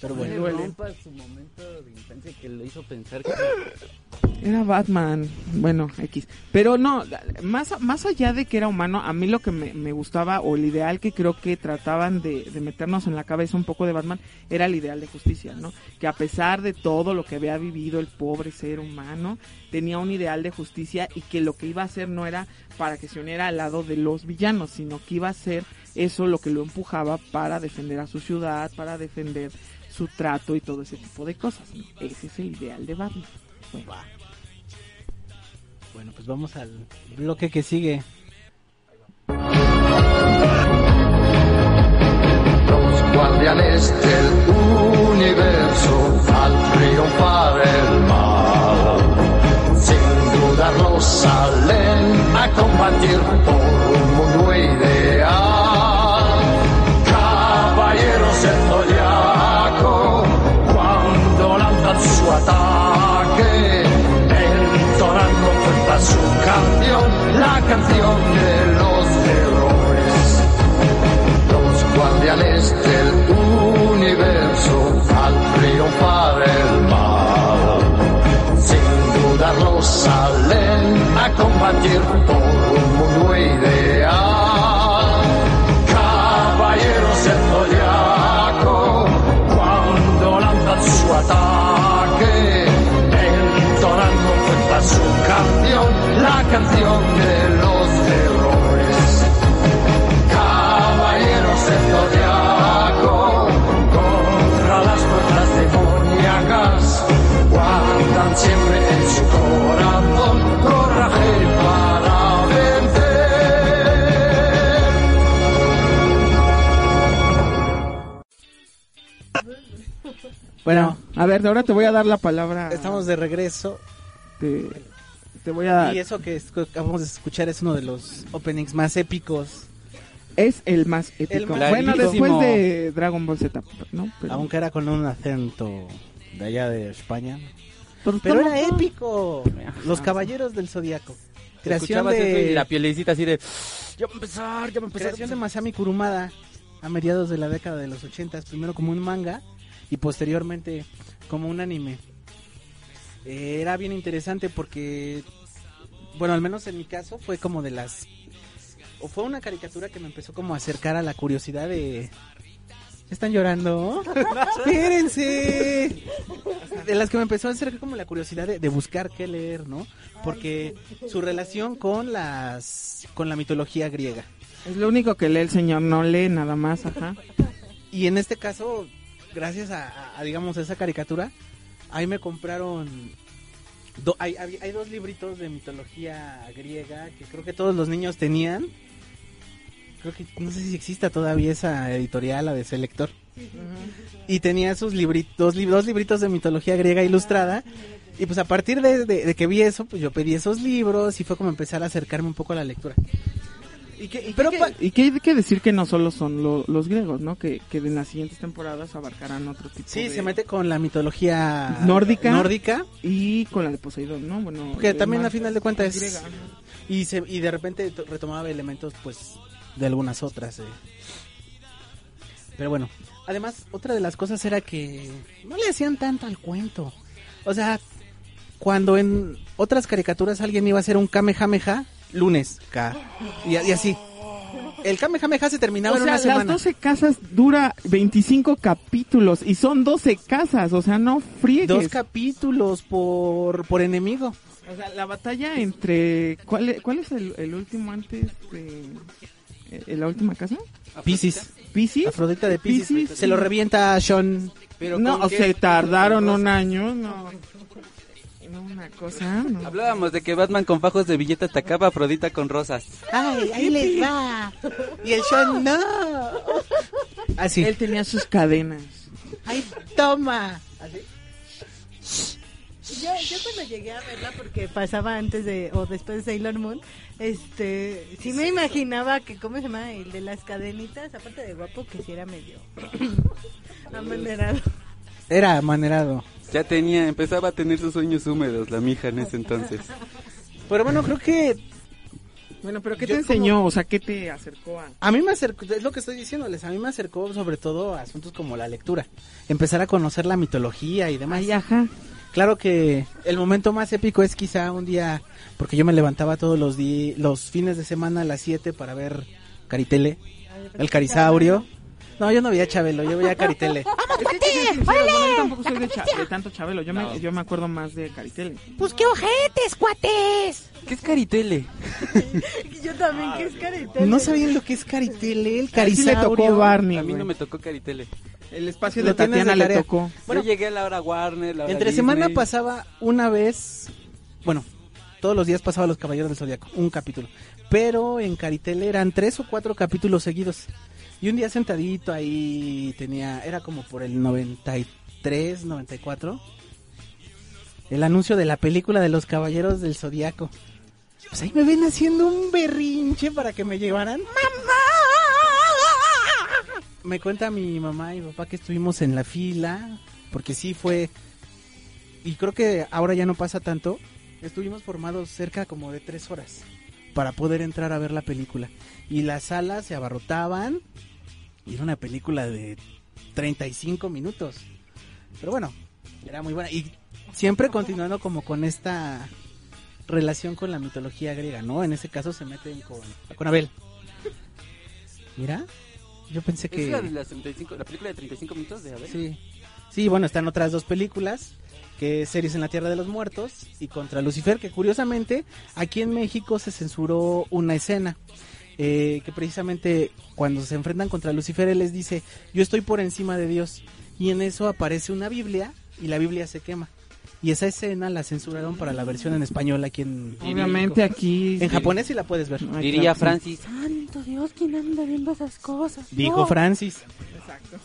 Pero Bueno, bueno, rompa su momento de infancia que lo hizo pensar que Era Batman, bueno, X. Pero no, más, más allá de que era humano, a mí lo que me, me gustaba, o el ideal que creo que trataban de, de meternos en la cabeza un poco de Batman, era el ideal de justicia, ¿no? Que a pesar de todo lo que había vivido el pobre ser humano, tenía un ideal de justicia y que lo que iba a hacer no era para que se uniera al lado de los villanos, sino que iba a ser eso lo que lo empujaba para defender a su ciudad, para defender su trato y todo ese tipo de cosas. ¿no? Ese es el ideal de Batman. Bueno. bueno, pues vamos al bloque que sigue. Los guardianes del universo al triunfar el mal, sin dudarlo salen a combatir por canción, de los héroes los guardianes del universo al triunfar el mal. Sin dudarlo salen a combatir por un mundo ideal. La canción de los héroes. Caballeros del Zodiaco, contra las fuerzas demoníacas, guardan siempre en su corazón coraje para vencer. Bueno, A ver, ahora te voy a dar la palabra. estamos de regreso. Te voy a. Y eso que acabamos de escuchar es uno de los openings más épicos, Es el más épico. El más bueno, después de Dragon Ball Z, ¿no? Pero, aunque era con un acento de allá de España. pero era épico. Los Caballeros del Zodiaco. Creación eso y de, la pielecita así de ya va a empezar, ya va a empezar. creación de Masami Kurumada a mediados de la década de los 80, primero como un manga y posteriormente como un anime. Eh, era bien interesante porque, bueno, al menos en mi caso fue como de las... O fue una caricatura que me empezó como a acercar a la curiosidad de... ¿Están llorando? (laughs) ¡Espérense! De las que me empezó a acercar como la curiosidad de, de buscar qué leer, ¿no? Porque su relación con las... con la mitología griega. Es lo único que lee el señor, no lee nada más, ajá. Y en este caso, gracias a, a- a, digamos, esa caricatura, ahí me compraron... do- hay, hay- hay dos libritos de mitología griega que creo que todos los niños tenían. Creo que no sé si exista todavía esa editorial, la de Selector. Y tenía sus libritos, dos, lib- dos libritos de mitología griega ilustrada. Y pues a partir de, de- de que vi eso, pues yo pedí esos libros y fue como empezar a acercarme un poco a la lectura. Y que, y Pero que- pa- y que hay que decir que no solo son lo- los griegos, ¿no? Que, que en las siguientes temporadas abarcarán otro tipo Sí, de... se mete con la mitología Nórdica. nórdica Y con la de Poseidón, ¿no? Bueno, Que también a final de cuentas es- griega, ¿no? y se y de repente to- retomaba elementos pues de algunas otras eh. pero bueno además otra de las cosas era que no le hacían tanto al cuento o sea cuando en otras caricaturas alguien iba a hacer un kamehameha lunes K y, y así. El kamehameha se terminaba O en sea, una las semana. 12 casas dura 25 capítulos y son 12 casas, o sea, no friegues. dos capítulos por por enemigo. O sea, la batalla entre... ¿Cuál es, cuál es el, el último antes de... eh, ¿La última casa? Piscis. ¿Piscis? Afrodita de Piscis, Piscis, se lo revienta a Sean. Pero no, ¿con o sea, tardaron un año, no. No, una cosa, no. Hablábamos de que Batman con fajos de billete atacaba a Afrodita con rosas. Ay, ahí les va. Y el Sean, no. Así. Él tenía sus cadenas. Ay, toma. Yo, yo cuando llegué a verla, porque pasaba antes de o después de Sailor Moon, este, sí me imaginaba que, ¿cómo se llama? El de las cadenitas, aparte de guapo, que sí era medio (clears throat) amanerado. Era manerado. Ya tenía, empezaba a tener sus sueños húmedos la mija en ese entonces. Pero bueno, creo que Bueno, pero ¿qué te enseñó? O sea, ¿qué te acercó a...? A mí me acercó, es lo que estoy diciéndoles, a mí me acercó sobre todo a asuntos como la lectura, empezar a conocer la mitología y demás. Ay, ajá. Claro que el momento más épico es quizá un día, porque yo me levantaba todos los di- los fines de semana a las 7 para ver Caritele, el Carisaurio. No, yo no veía Chabelo, yo veía Caritele. Ser sinceros, bueno, yo tampoco soy de, cha- de tanto Chabelo. Yo, me, yo me acuerdo más de Caritele. Pues qué ojetes, cuates. ¿Qué es Caritele? (laughs) Yo también, que es carita. ¿No sabían lo que es Caritele, el le Carisaurio? tocó Barney, A mí no güey. me tocó Caritele. El espacio Lo de Tatiana le tarea. tocó. Bueno, Yo llegué a la hora Warner, la hora Entre Disney. semana pasaba una vez, bueno, todos los días pasaba Los Caballeros del Zodiaco, un capítulo. Pero en Caritel eran tres o cuatro capítulos seguidos. Y un día sentadito ahí tenía, era como por el 93, 94, el anuncio de la película de Los Caballeros del Zodiaco. Pues ahí me ven haciendo un berrinche para que me llevaran. Me cuenta mi mamá y papá que estuvimos en la fila, porque sí fue y creo que ahora ya no pasa tanto, estuvimos formados cerca como de tres horas para poder entrar a ver la película. Y las salas se abarrotaban y era una película de 35 minutos. Pero bueno, era muy buena. Y siempre continuando como con esta relación con la mitología griega, ¿no? En ese caso se meten con, con Abel. Mira, yo pensé que... ¿Es la de las 35, la película de 35 minutos de Abel? Sí. Sí, bueno, están otras dos películas, que es Series en la Tierra de los Muertos y Contra Lucifer, que curiosamente aquí en México se censuró una escena. Eh, que precisamente cuando se enfrentan contra Lucifer él les dice yo estoy por encima de Dios y en eso aparece una Biblia y la Biblia se quema y esa escena la censuraron para la versión en español aquí en Obviamente México. aquí... en japonés sí la puedes ver Ay, Diría. Francis. Santo Dios, ¿quién anda viendo esas cosas? dijo No. Francis Exacto.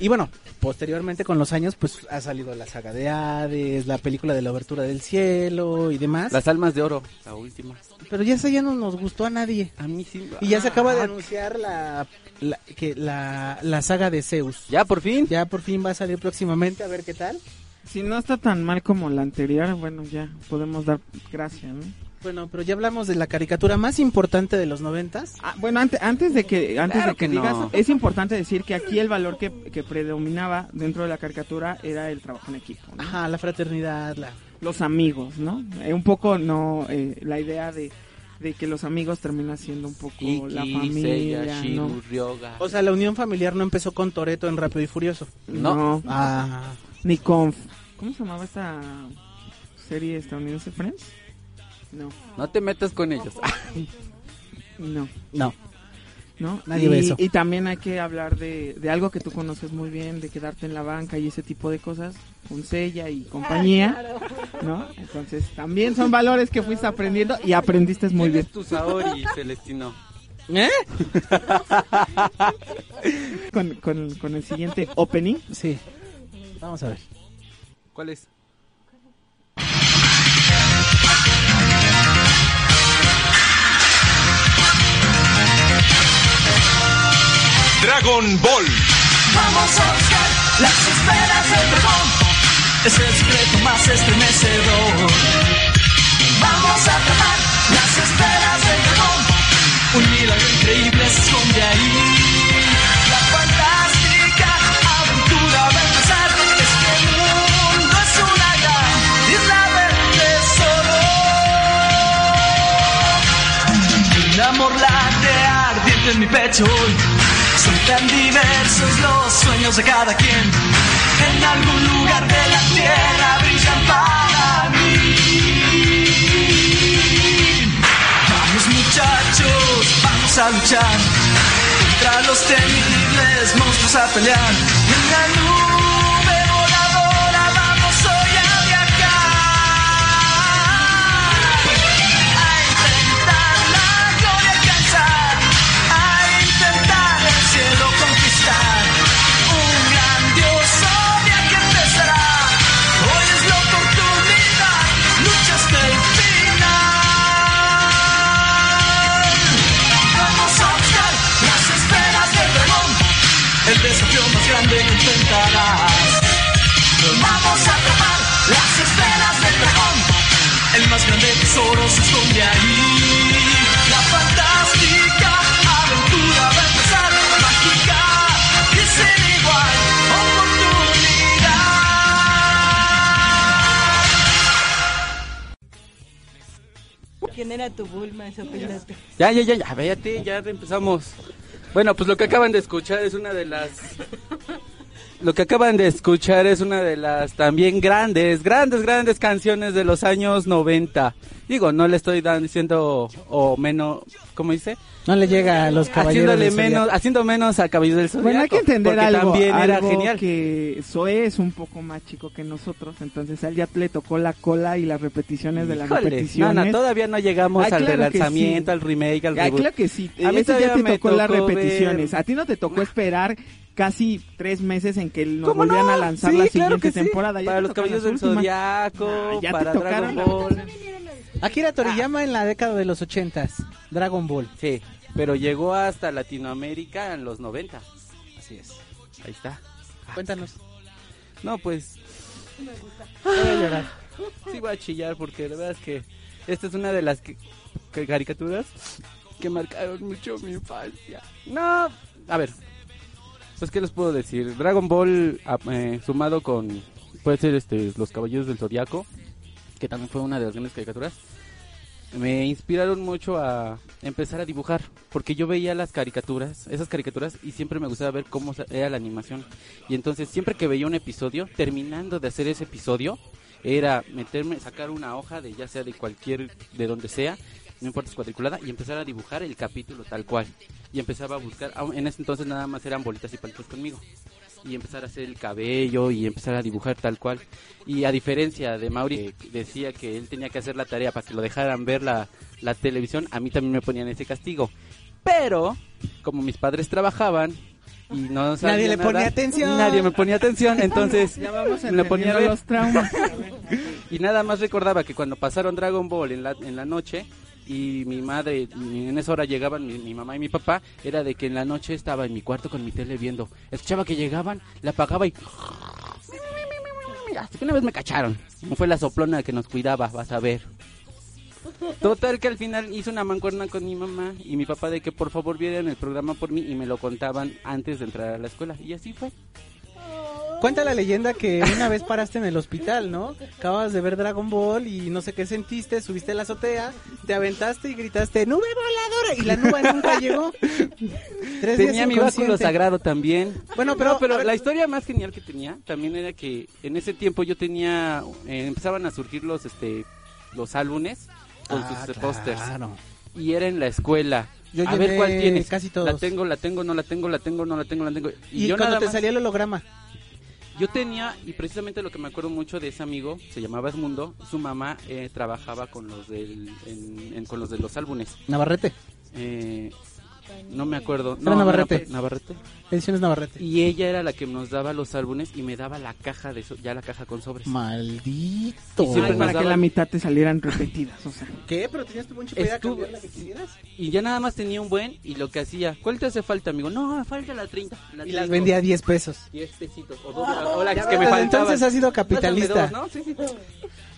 Y bueno, posteriormente con los años pues ha salido la saga de Hades, la película de la abertura del cielo y demás. Las almas de oro, la última. Pero ya esa ya no nos gustó a nadie. A mí sí. Y ya se acaba de Ah, anunciar la, la- que la, la saga de Zeus. Ya, por fin. Ya por fin va a salir próximamente, a ver qué tal. Si no está tan mal como la anterior, bueno, ya podemos dar gracias, ¿no? Bueno, pero ya hablamos de la caricatura más importante de los noventas. Ah, bueno, antes, antes de que antes Claro de que, que digas, no. es importante decir que aquí el valor que, que predominaba dentro de la caricatura era el trabajo en equipo, ¿no? Ajá, la fraternidad, la... los amigos, ¿no? Eh, un poco no eh, la idea de, de que los amigos termina siendo un poco Iki, la Seiya, familia, Shiru, ¿no? Ryoga. O sea, la unión familiar no empezó con Toreto en Rápido y Furioso. No. No, Ah, ni con ¿cómo se llamaba esta serie estadounidense Friends? No, No te metas con ellos. (laughs) no. no. ¿no? Nadie y, ve eso. y también hay que hablar de, de algo que tú conoces muy bien, de quedarte en la banca y ese tipo de cosas, con Sella y compañía, ¿no? Entonces también son valores que fuiste aprendiendo y aprendiste muy bien. tu Saori, Celestino? ¿Eh? (laughs) Con, con, con el siguiente opening. Sí. Vamos a ver. ¿Cuál es? Dragon Ball. Vamos a buscar las esferas del dragón. Es el secreto más estremecedor. Vamos a atrapar las esferas del dragón. Un milagro increíble se esconde ahí. La fantástica aventura va a empezar. Es que el mundo es una gran isla del tesoro. Un amor late ardiente en mi pecho. Son tan diversos los sueños de cada quien. En algún lugar de la tierra brillan para mí. Vamos muchachos, vamos a luchar. Contra los temibles monstruos a pelear. En la nube tesoro se esconde ahí. La fantástica aventura va a empezar, mágica y sin igual oportunidad. ¿Quién era tu Bulma, Sopilote? Ya, ya, ya, ya, véate, ya empezamos. Bueno, pues lo que acaban de escuchar es una de las... Lo que acaban de escuchar es una de las también grandes, grandes, grandes canciones de los años 90. Digo, no le estoy dando, diciendo o menos, ¿cómo dice? No le llega a los caballeros Haciéndole del menos, haciendo menos a Caballeros del Zodiaco. Bueno, hay que entender porque algo, también era algo genial. que Zoe es un poco más chico que nosotros, entonces a él ya le tocó la cola y las repeticiones de las Híjole, repeticiones. Nana, todavía no llegamos Ay, al claro relanzamiento, sí. al remake, al reboot. claro que sí. A mí ya todavía te me tocó las tocó repeticiones. ver- A ti no te tocó esperar casi tres meses en que nos ¿Cómo volvían no? a lanzar Sí, la claro siguiente que sí. temporada. Ya Para los las del. Zodiaco, Ah, ya te para tocaron Dragon Ball. Akira Toriyama en la década de los ochentas, Dragon Ball. Sí, pero llegó hasta Latinoamérica en los 90. Así es. Ahí está. Cuéntanos. No, pues Voy a llorar. sí voy a chillar porque la verdad es que esta es una de las que- que caricaturas que marcaron mucho mi infancia. No, a ver, pues qué les puedo decir. Dragon Ball a- eh, sumado con puede ser este los Caballeros del Zodiaco, que también fue una de las grandes caricaturas. Me inspiraron mucho a empezar a dibujar, porque yo veía las caricaturas, esas caricaturas, y siempre me gustaba ver cómo era la animación. Y entonces siempre que veía un episodio, terminando de hacer ese episodio, era meterme, sacar una hoja de ya sea de cualquier, de donde sea, no importa es cuadriculada, y empezar a dibujar el capítulo tal cual. Y empezaba a buscar, ah, en ese entonces nada más eran bolitas y palitos conmigo. Y empezar a hacer el cabello y empezar a dibujar tal cual. Y a diferencia de Mauri, que decía que él tenía que hacer la tarea para que lo dejaran ver la, la televisión, a mí también me ponían ese castigo. Pero, como mis padres trabajaban y no sabía Nadie le nada, ponía atención. Nadie me ponía atención, entonces (laughs) Ya vamos me ponía a entendiendo ver. los traumas. (laughs) Y nada más recordaba que cuando pasaron Dragon Ball en la, en la noche y mi madre, en esa hora llegaban mi, mi mamá y mi papá, era de que en la noche estaba en mi cuarto con mi tele viendo. Escuchaba que llegaban, la apagaba y... (laughs) Hasta que una vez me cacharon. Fue la soplona que nos cuidaba, vas a ver. Total que al final hice una mancuerna con mi mamá y mi papá de que por favor vieran el programa por mí y me lo contaban antes de entrar a la escuela. Y así fue. Cuenta la leyenda que una vez paraste en el hospital, ¿no? Acabas de ver Dragon Ball y no sé qué sentiste, subiste a la azotea, te aventaste y gritaste ¡Nube voladora! Y la nube nunca llegó. Tres días Tenía mi inconsciente. sagrado también. Bueno, pero, No, pero ver, la historia más genial que tenía también era que en ese tiempo yo tenía, eh, empezaban a surgir los, este, los álbumes con Ah, sus pósters claro. y era en la escuela. Yo a ver cuál tienes. casi todos. La tengo, la tengo, no la tengo, la tengo, no la tengo, la tengo. Y, yo cuando nada te más- salía el holograma. Yo tenía, y precisamente lo que me acuerdo mucho de ese amigo, se llamaba Esmundo, su mamá eh, trabajaba con los, del, en- en- con los de los álbumes. Navarrete. Eh, no me acuerdo. Era No, Navarrete. no, Navarrete. Ediciones Navarrete. Y ella era la que nos daba los álbumes y me daba la caja de so- ya la caja con sobres. Maldito. Y Ay, para nos que la mitad te salieran repetidas, o sea. ¿Qué? ¿Pero tenías tu buen chip para Estuvo- cambiar la que quisieras? Y ya nada más tenía un buen y lo que hacía, ¿cuál te hace falta, amigo? No, me falta la 30. la Y las vendía a 10 pesos. 10 pesitos o, dos, o las Ya que me faltaban. entonces ha sido capitalista. Dos, ¿no? Sí, sí.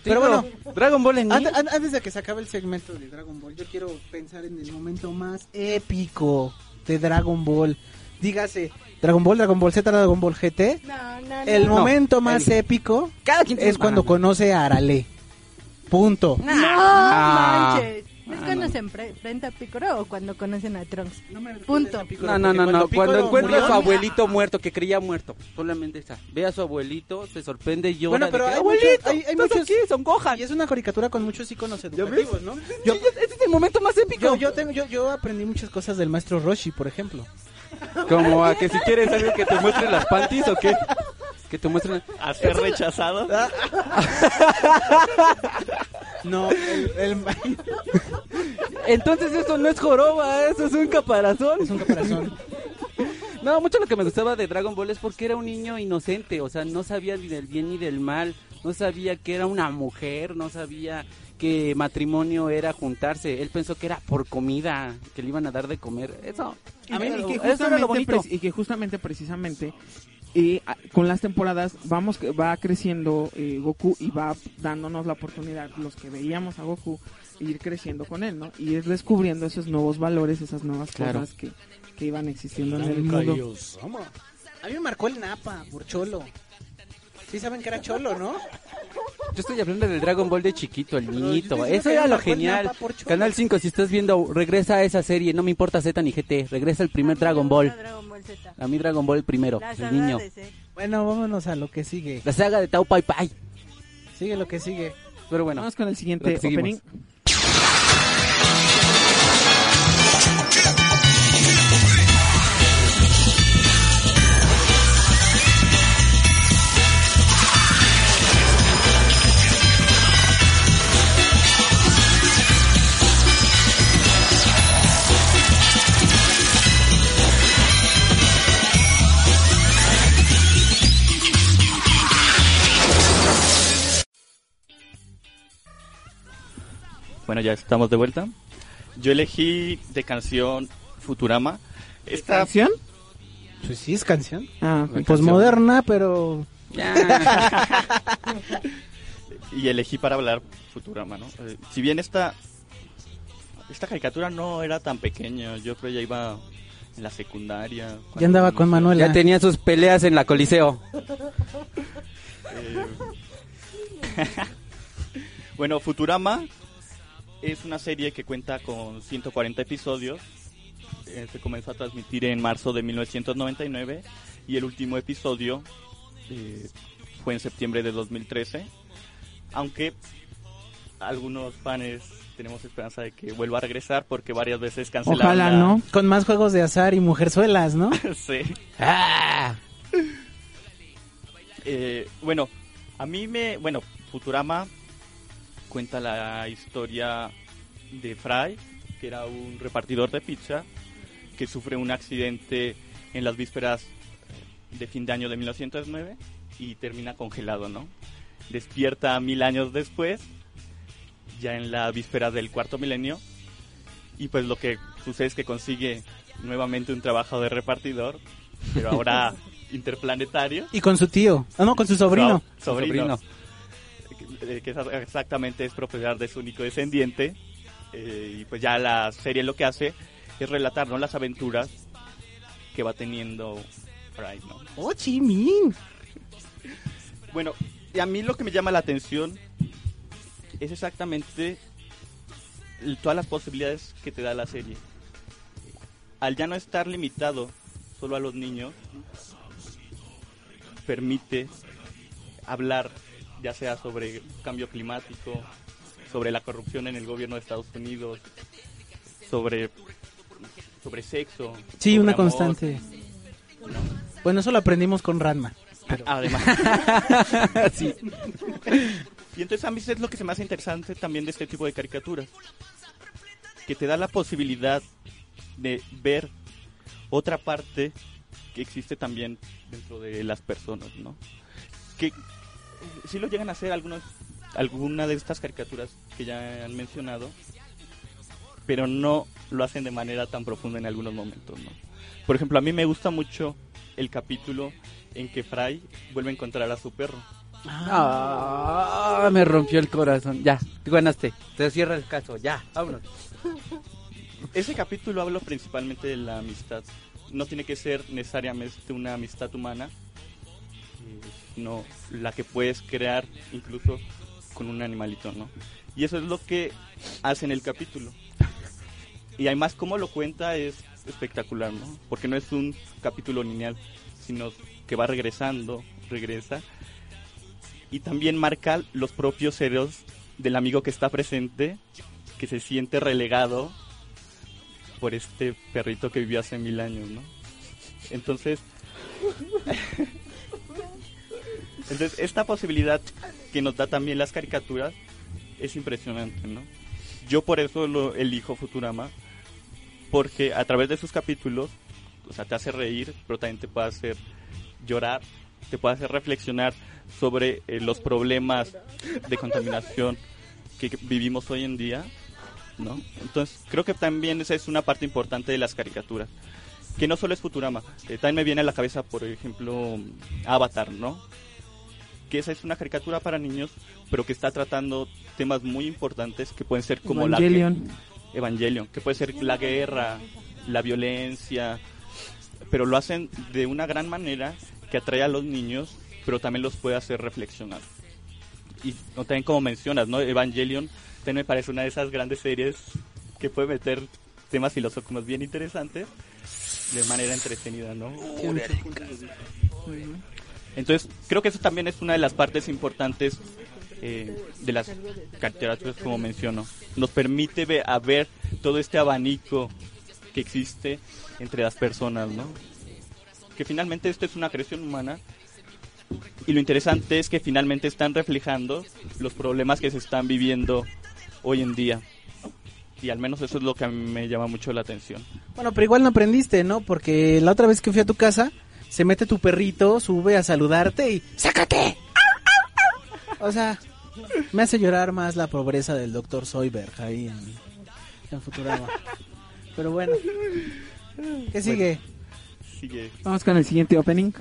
Pero bueno, Dragon Ball en. Antes, an- antes de que se acabe el segmento de Dragon Ball, yo quiero pensar en el momento más épico de Dragon Ball. Dígase, Dragon Ball, Dragon Ball Z, Dragon Ball GT. No, no, El no. momento más el- épico Cada quien tiene- es cuando conoce a Arale. Punto. No Ah. manches. ¿Es Ah, cuando no. se enfre- enfrenta a Piccolo o cuando conocen a Trunks? Punto. No, no, no, no. Cuando encuentra a su abuelito muerto, que creía muerto, solamente esa. Ve a su abuelito, se sorprende y llora. Bueno, de pero que, abuelito, muchos- hay- hay muchos- aquí, son Gohan. Y es una caricatura con muchos iconos educativos, ¿no? Yo, Sí, ese es el momento más épico. yo, yo, tengo, yo, yo aprendí muchas cosas del maestro Roshi, por ejemplo. Como a que si quieres algo que te muestre las panties o qué. Que te muestren. A ser rechazado. (laughs) No, el, el- (laughs) Entonces eso no es joroba, eso es un caparazón. es un caparazón. (laughs) No, mucho lo que me gustaba de Dragon Ball es porque era un niño inocente, o sea, no sabía ni del bien ni del mal, no sabía que era una mujer, no sabía que matrimonio era juntarse, él pensó que era por comida, que le iban a dar de comer, eso, A mí, y, que eso era lo justamente, bonito. y que justamente precisamente Y ah, con las temporadas vamos que va creciendo eh, Goku y va dándonos la oportunidad los que veíamos a Goku ir creciendo con él, ¿no? Y ir descubriendo esos nuevos valores, esas nuevas Claro. cosas que, que iban existiendo en el mundo. A mí me marcó el Napa por Cholo. Sí saben que era Cholo, ¿no? Yo estoy hablando del Dragon Ball de chiquito, el niñito. Eso era lo genial. Canal 5, si estás viendo, regresa a esa serie. No me importa Z ni GT. Regresa el primer Dragon Ball. Dragon Ball Z. A mí Dragon Ball primero, el niño. Z. Bueno, vámonos a lo que sigue. La saga de Tao Pai Pai. Sigue lo que sigue. Pero bueno, Vamos con el siguiente opening. Bueno, ya estamos de vuelta. Yo elegí de canción Futurama. Esta ¿Canción? Pues sí, es canción. Ah, Pues moderna, pero... (laughs) y elegí para hablar Futurama, ¿no? Eh, si bien esta esta caricatura no era tan pequeña, yo creo ya iba en la secundaria. Ya andaba con. Manuela. Ya tenía sus peleas en la Coliseo. (laughs) Eh, (laughs) bueno, Futurama es una serie que cuenta con 140 episodios. Eh, se comenzó a transmitir en marzo de 1999 y el último episodio eh, fue en septiembre de 2013. Aunque algunos fans tenemos esperanza de que vuelva a regresar porque varias veces cancelaron. Ojalá la- no. Con más juegos de azar y mujerzuelas, ¿no? (laughs) sí. ¡Ah! Eh, bueno, a mí me. Bueno, Futurama cuenta la historia de Fry, que era un repartidor de pizza que sufre un accidente en las vísperas de fin de año de 1909 y termina congelado, ¿no? Despierta mil años después, ya en la víspera del cuarto milenio, y pues lo que sucede es que consigue nuevamente un trabajo de repartidor, pero ahora (laughs) interplanetario. Y con su tío. Ah, no, con su sobrino. So- sobrino. Que, que exactamente es propiedad de su único descendiente. Eh, y pues ya la serie lo que hace es relatar ¿no? las aventuras que va teniendo ¿no? ¡Oh, Chimín! Bueno, y a mí lo que me llama la atención es exactamente todas las posibilidades que te da la serie. Al ya no estar limitado solo a los niños, permite hablar ya sea sobre cambio climático, sobre la corrupción en el gobierno de Estados Unidos, sobre sobre sexo. Sí, sobre una amor. constante. Bueno, eso lo aprendimos con Ranma. (laughs) Además. (laughs) sí. Y entonces a mí es lo que se me hace interesante también de este tipo de caricaturas. Que te da la posibilidad de ver otra parte que existe también dentro de las personas, ¿no? Que si lo llegan a hacer algunos, alguna de estas caricaturas que ya han mencionado, pero no lo hacen de manera tan profunda en algunos momentos, ¿no? Por ejemplo, a mí me gusta mucho el capítulo en que Fry vuelve a encontrar a su perro. Ah, me rompió el corazón. Ya, te ganaste. Te cierra el caso. Ya, vámonos. Ese capítulo habla principalmente de la amistad. No tiene que ser necesariamente una amistad humana, sino la que puedes crear incluso con un animalito, ¿no? Y eso es lo que hace en el capítulo. Y además cómo lo cuenta es espectacular, ¿no? Porque no es un capítulo lineal, sino que va regresando, regresa. Y también marca los propios ceros del amigo que está presente, que se siente relegado por este perrito que vivió hace mil años, ¿no? Entonces, (laughs) entonces esta posibilidad que nos da también las caricaturas es impresionante, ¿no? Yo por eso lo elijo Futurama, porque a través de sus capítulos, o sea, te hace reír, pero también te puede hacer llorar, te puede hacer reflexionar sobre eh, los problemas de contaminación que vivimos hoy en día, ¿no? Entonces, creo que también esa es una parte importante de las caricaturas. que no solo es Futurama. Eh, también me viene a la cabeza, por ejemplo, Avatar, ¿no? Que esa es una caricatura para niños, pero que está tratando temas muy importantes que pueden ser como Evangelion. la... Evangelion, que puede ser la guerra, la violencia, pero lo hacen de una gran manera que atrae a los niños, pero también los puede hacer reflexionar. Y no, también como mencionas, ¿no? Evangelion también me parece una de esas grandes series que puede meter temas filosóficos bien interesantes de manera entretenida, ¿no? Entonces, creo que eso también es una de las partes importantes eh, de las caricaturas, como menciono. Nos permite ve- a ver todo este abanico que existe entre las personas, ¿no? Que finalmente esto es una creación humana y lo interesante es que finalmente están reflejando los problemas que se están viviendo hoy en día. Y al menos eso es lo que a mí me llama mucho la atención. Bueno, pero igual no aprendiste, ¿no? Porque la otra vez que fui a tu casa, se mete tu perrito, sube a saludarte y ¡sácate! O sea, me hace llorar más la pobreza del doctor Soyberg ahí en, en Futurama. Pero bueno, ¿qué sigue? Sigue. Vamos con el siguiente opening.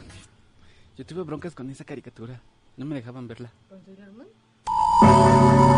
Yo tuve broncas con esa caricatura. No me dejaban verla. No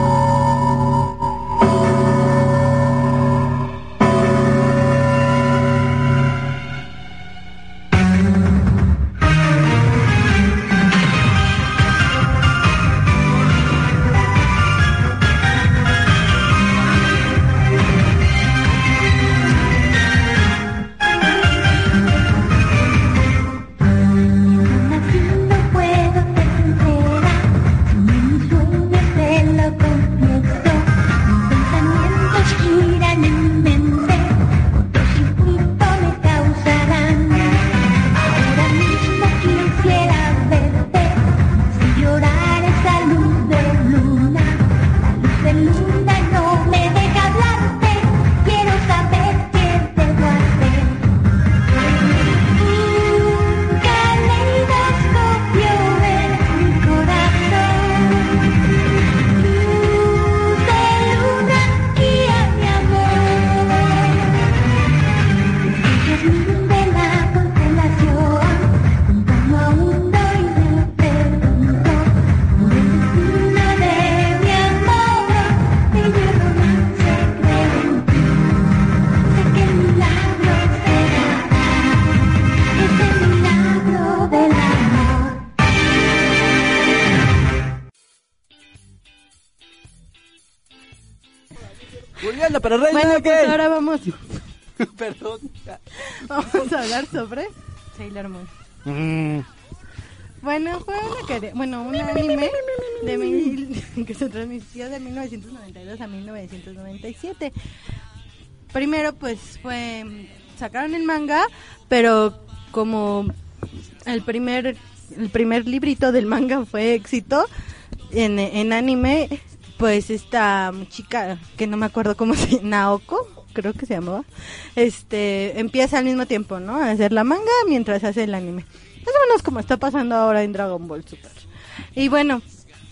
pero Rey Bueno, pues ahora vamos, (laughs) Perdón. vamos a hablar sobre Sailor Moon. Mm, Bueno, fue una bueno, un anime de mil- (laughs) que se transmitió de 1992 a 1997. Primero, pues fue sacaron el manga, pero como el primer el primer librito del manga fue éxito en, en anime, pues esta chica que no me acuerdo cómo (laughs) se Naoko, creo que se llamaba, este empieza al mismo tiempo, ¿no? A hacer la manga mientras hace el anime. Más o menos como está pasando ahora en Dragon Ball Super. Y bueno,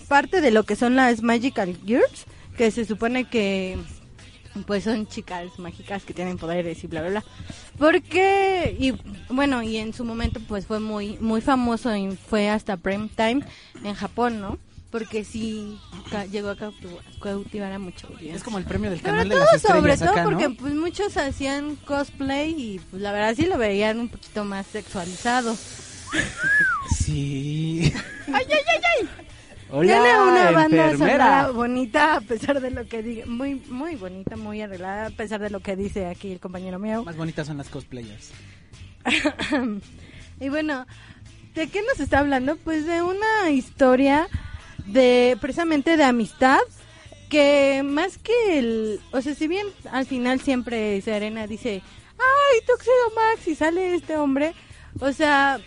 parte de lo que son las Magical Girls, que se supone que pues son chicas mágicas que tienen poderes y bla bla bla. Porque y bueno, y en su momento pues fue muy muy famoso y fue hasta prime time en Japón, ¿no? Porque sí llegó a cautivar, a mucha audiencia. Es como el premio del Sobre canal de todo, las estrellas sobre todo acá, ¿no? porque pues muchos hacían cosplay y pues la verdad sí lo veían un poquito más sexualizado. Sí. ¡Ay, ay, ay, ay! Hola, Tiene una banda sonora bonita a pesar de lo que diga, muy muy bonita, muy arreglada a pesar de lo que dice aquí el compañero mío. Más bonitas son las cosplayers. (laughs) y bueno, ¿de qué nos está hablando? Pues de una historia de precisamente de amistad que más que el, o sea, si bien al final siempre Serena dice, "Ay, Tuxedo Max" y sale este hombre, o sea,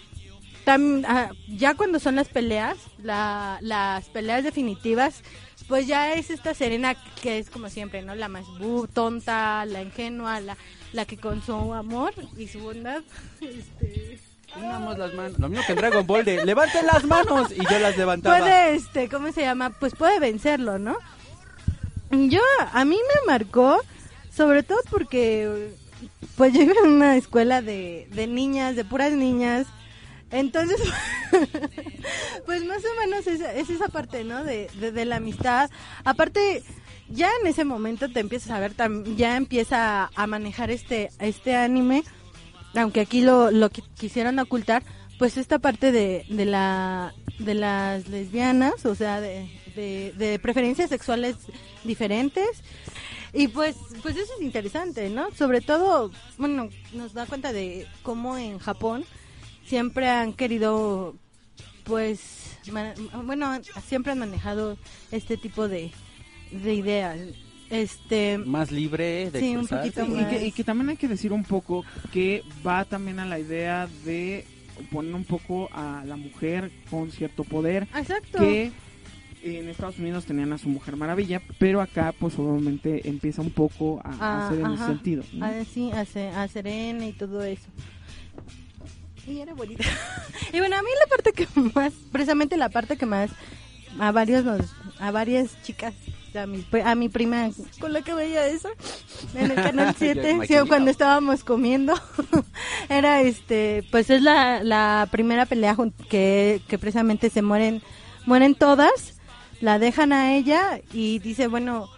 tam- ah, ya cuando son las peleas, la- las peleas definitivas, pues ya es esta Serena que es como siempre, ¿no? La más tonta, la ingenua, la, la que con su amor y su bondad, (laughs) este, Unamos las manos. Lo mismo que en Dragon Ball de levanten las manos y yo las levantaba. puede, este, ¿cómo se llama? Pues puede vencerlo, ¿no? Yo, a mí me marcó, sobre todo porque pues yo iba en una escuela de, de niñas, de puras niñas. Entonces, (laughs) pues más o menos es, es esa parte, ¿no? De, de, de la amistad. Aparte, ya en ese momento te empiezas a ver, ya empieza a manejar este, este anime, aunque aquí lo, lo qui- quisieron ocultar, pues esta parte de, de la de las lesbianas, o sea, de, de, de preferencias sexuales diferentes. Y pues, pues eso es interesante, ¿no? Sobre todo, bueno, nos da cuenta de cómo en Japón siempre han querido, pues, bueno, siempre han manejado este tipo de, de ideas. Este, Más libre de Sí, un poquito Y que, y que también hay que decir un poco que va también a la idea de poner un poco a la mujer con cierto poder Exacto. que en Estados Unidos tenían a su mujer maravilla pero acá pues obviamente empieza un poco a, a Ah, hacer en ese sentido ¿no? A, sí, a, a Serena y todo eso. Y era bonita. (laughs) y bueno, a mí la parte que más, precisamente la parte que más a varios nos, a varias chicas, a mi, a mi prima con la que veía eso en el canal (laughs) Ya 7, sí, cuando estábamos comiendo, (laughs) era este, pues es la, la primera pelea que, que precisamente se mueren, mueren todas, la dejan a ella y dice, bueno,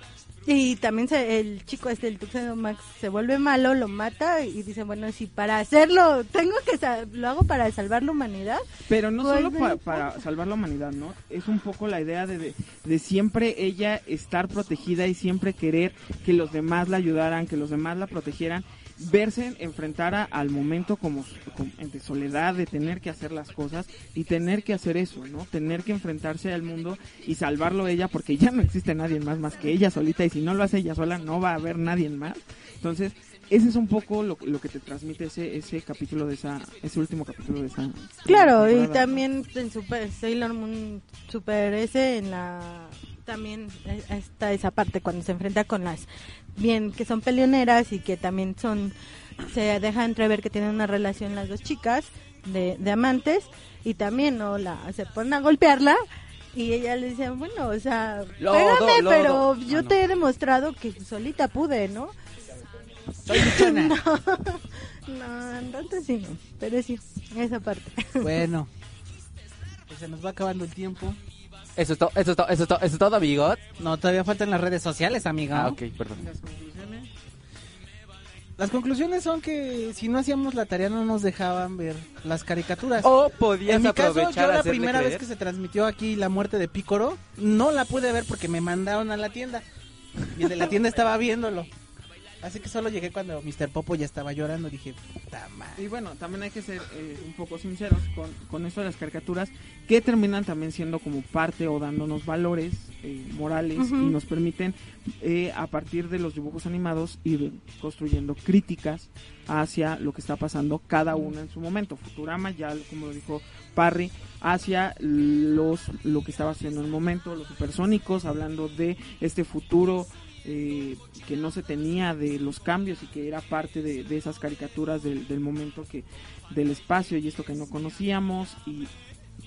y también se- el chico este, el Tuxedo Max, se vuelve malo, lo mata y dice, bueno, si para hacerlo, tengo que, lo hago para salvar la humanidad. Pero no Pues, solo pa- ven, para salvar la humanidad, ¿no? Es un poco la idea de, de, de siempre ella estar protegida y siempre querer que los demás la ayudaran, que los demás la protegieran, verse enfrentar al momento como, como de soledad, de tener que hacer las cosas y tener que hacer eso, ¿no? Tener que enfrentarse al mundo y salvarlo ella porque ya no existe nadie más más que ella solita y si no lo hace ella sola no va a haber nadie más. Entonces, ese es un poco lo, lo que te transmite ese ese capítulo de esa ese último capítulo de esa Claro, y también en Super Sailor Moon Super S en la también eh, está esa parte cuando se enfrenta con las bien que son peleoneras y que también son se deja entrever que tienen una relación las dos chicas de, de amantes y también no la se ponen a golpearla y ella le dice bueno o sea Lodo, pégame lodo. pero Ah, yo no. te he demostrado que solita pude no Soy (laughs) no no tanto sí no pero sí esa parte Bueno, (laughs) pues se nos va acabando el tiempo. Eso es todo, eso es todo, eso es todo, eso es todo, amigos. No, todavía faltan las redes sociales, amiga. Ah, ok, perdón. Las conclusiones son que si no hacíamos la tarea no nos dejaban ver las caricaturas. O podías en mi caso, yo la primera creer. vez que se transmitió aquí la muerte de Pícoro, no la pude ver porque me mandaron a la tienda. Y el de la tienda estaba viéndolo. Así que solo llegué cuando Mr. Popo ya estaba llorando. Dije, puta madre. Y bueno, también hay que ser eh, un poco sinceros con, con esto de las caricaturas, que terminan también siendo como parte o dándonos valores eh, morales y nos permiten, eh, a partir de los dibujos animados, ir construyendo críticas hacia lo que está pasando cada una en su momento. Futurama, ya como lo dijo Parry, hacia los lo que estaba haciendo en el momento, los supersónicos, hablando de este futuro eh, que no se tenía de los cambios y que era parte de, de esas caricaturas del, del momento que del espacio y esto que no conocíamos y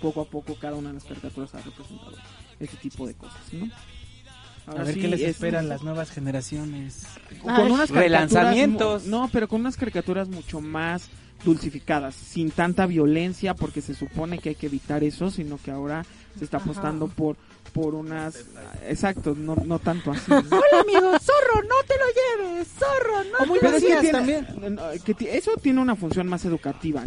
poco a poco cada una de las caricaturas ha representado este tipo de cosas, ¿no? A ver sí, qué les es- esperan las nuevas generaciones. con unas caricaturas Relanzamientos. No, pero con unas caricaturas mucho más dulcificadas, sin tanta violencia, porque se supone que hay que evitar eso, sino que ahora se está apostando por por unas exacto, no no tanto así. ¿no? (laughs) Hola amigo, zorro, no te lo lleves, zorro, no te Pero lo lleves. tiene- no, que ti- eso tiene una función más educativa,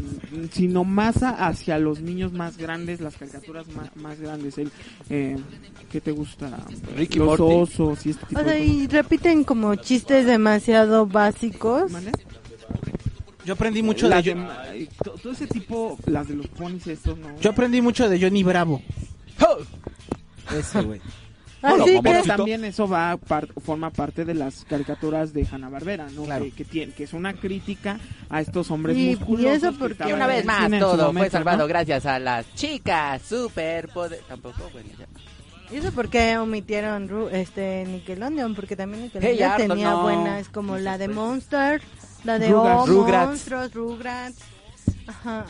sino más hacia los niños más grandes, las caricaturas ma- más, grandes, el eh, ¿qué te gusta? Ricky los Morty. osos y este tipo O sea, de y repiten como chistes demasiado básicos. Yo aprendí mucho Las de, de- eh, to- todo ese tipo, las de los ponis estos, ¿no? Yo aprendí mucho de Johnny Bravo. Ese, güey. Así Pero que también eso va par- forma parte de las caricaturas de Hanna Barbera, ¿no? Claro. Que, que, tiene, que es una crítica a estos hombres Y- y musculosos. eso que porque- Y una vez más, todo fue momento, salvado ¿no? gracias a las chicas superpoder... Tampoco, bueno, ya. ¿Y eso por qué omitieron Ru- este Nickelodeon? Porque también Nickelodeon Hey, Arnold, tenía no. buenas como la de Monster, la de Rugrats. Oh, Rugrats. Monstruos, Rugrats. Ajá.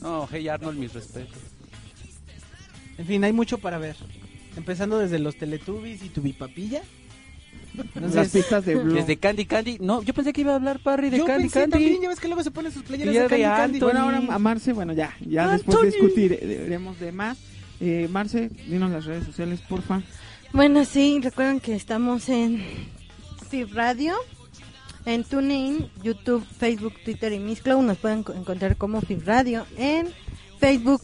No, hey Arnold, mis respetos. En fin, hay mucho para ver. Empezando desde los Teletubbies y Tubipapilla Las pistas de Blue. Desde Candy Candy. No, yo pensé que iba a hablar Parry de Yo Candy pensé Candy. también, ya ves que luego se ponen sus playeras de Candy de Candy. Anthony. Bueno, ahora a Marce, bueno, ya, ya después discutiremos de más. Eh, Marce, dinos las redes sociales, porfa. Bueno, sí, recuerden que estamos en FIB Radio, en TuneIn, YouTube, Facebook, Twitter y Mixcloud. Nos pueden co- encontrar como FIB Radio en Facebook,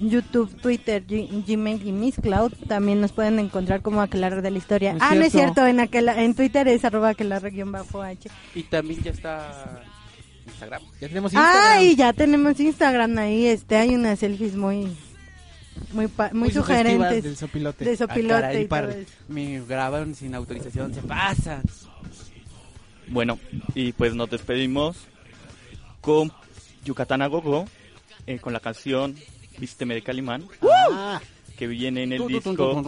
YouTube, Twitter, G- Gmail y Mixcloud. También nos pueden encontrar como Aquelarre de la Historia. No ah, no es cierto. en, aquela, en Twitter es arroba aquelarre-h. Y también ya está Instagram. Ya tenemos Instagram. Ah, y ya tenemos Instagram ahí. Este, hay unas selfies muy, muy, pa- muy, sugerentes. del sopilote. De Ah, sopilote caray, y eso. Me graban sin autorización, se pasa. Bueno, y pues nos despedimos con Yucatán a Gogo, eh, con la canción Vísteme de Calimán, Ah, que viene en el disco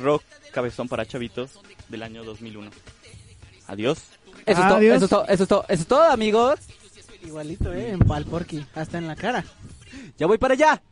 Rock Cabezón para Chavitos del año 2001. Adiós. Eso es, todo, Adiós. eso es todo, eso es todo, eso es todo, amigos. igualito, eh, en pal porky, hasta en la cara. Ya voy para allá.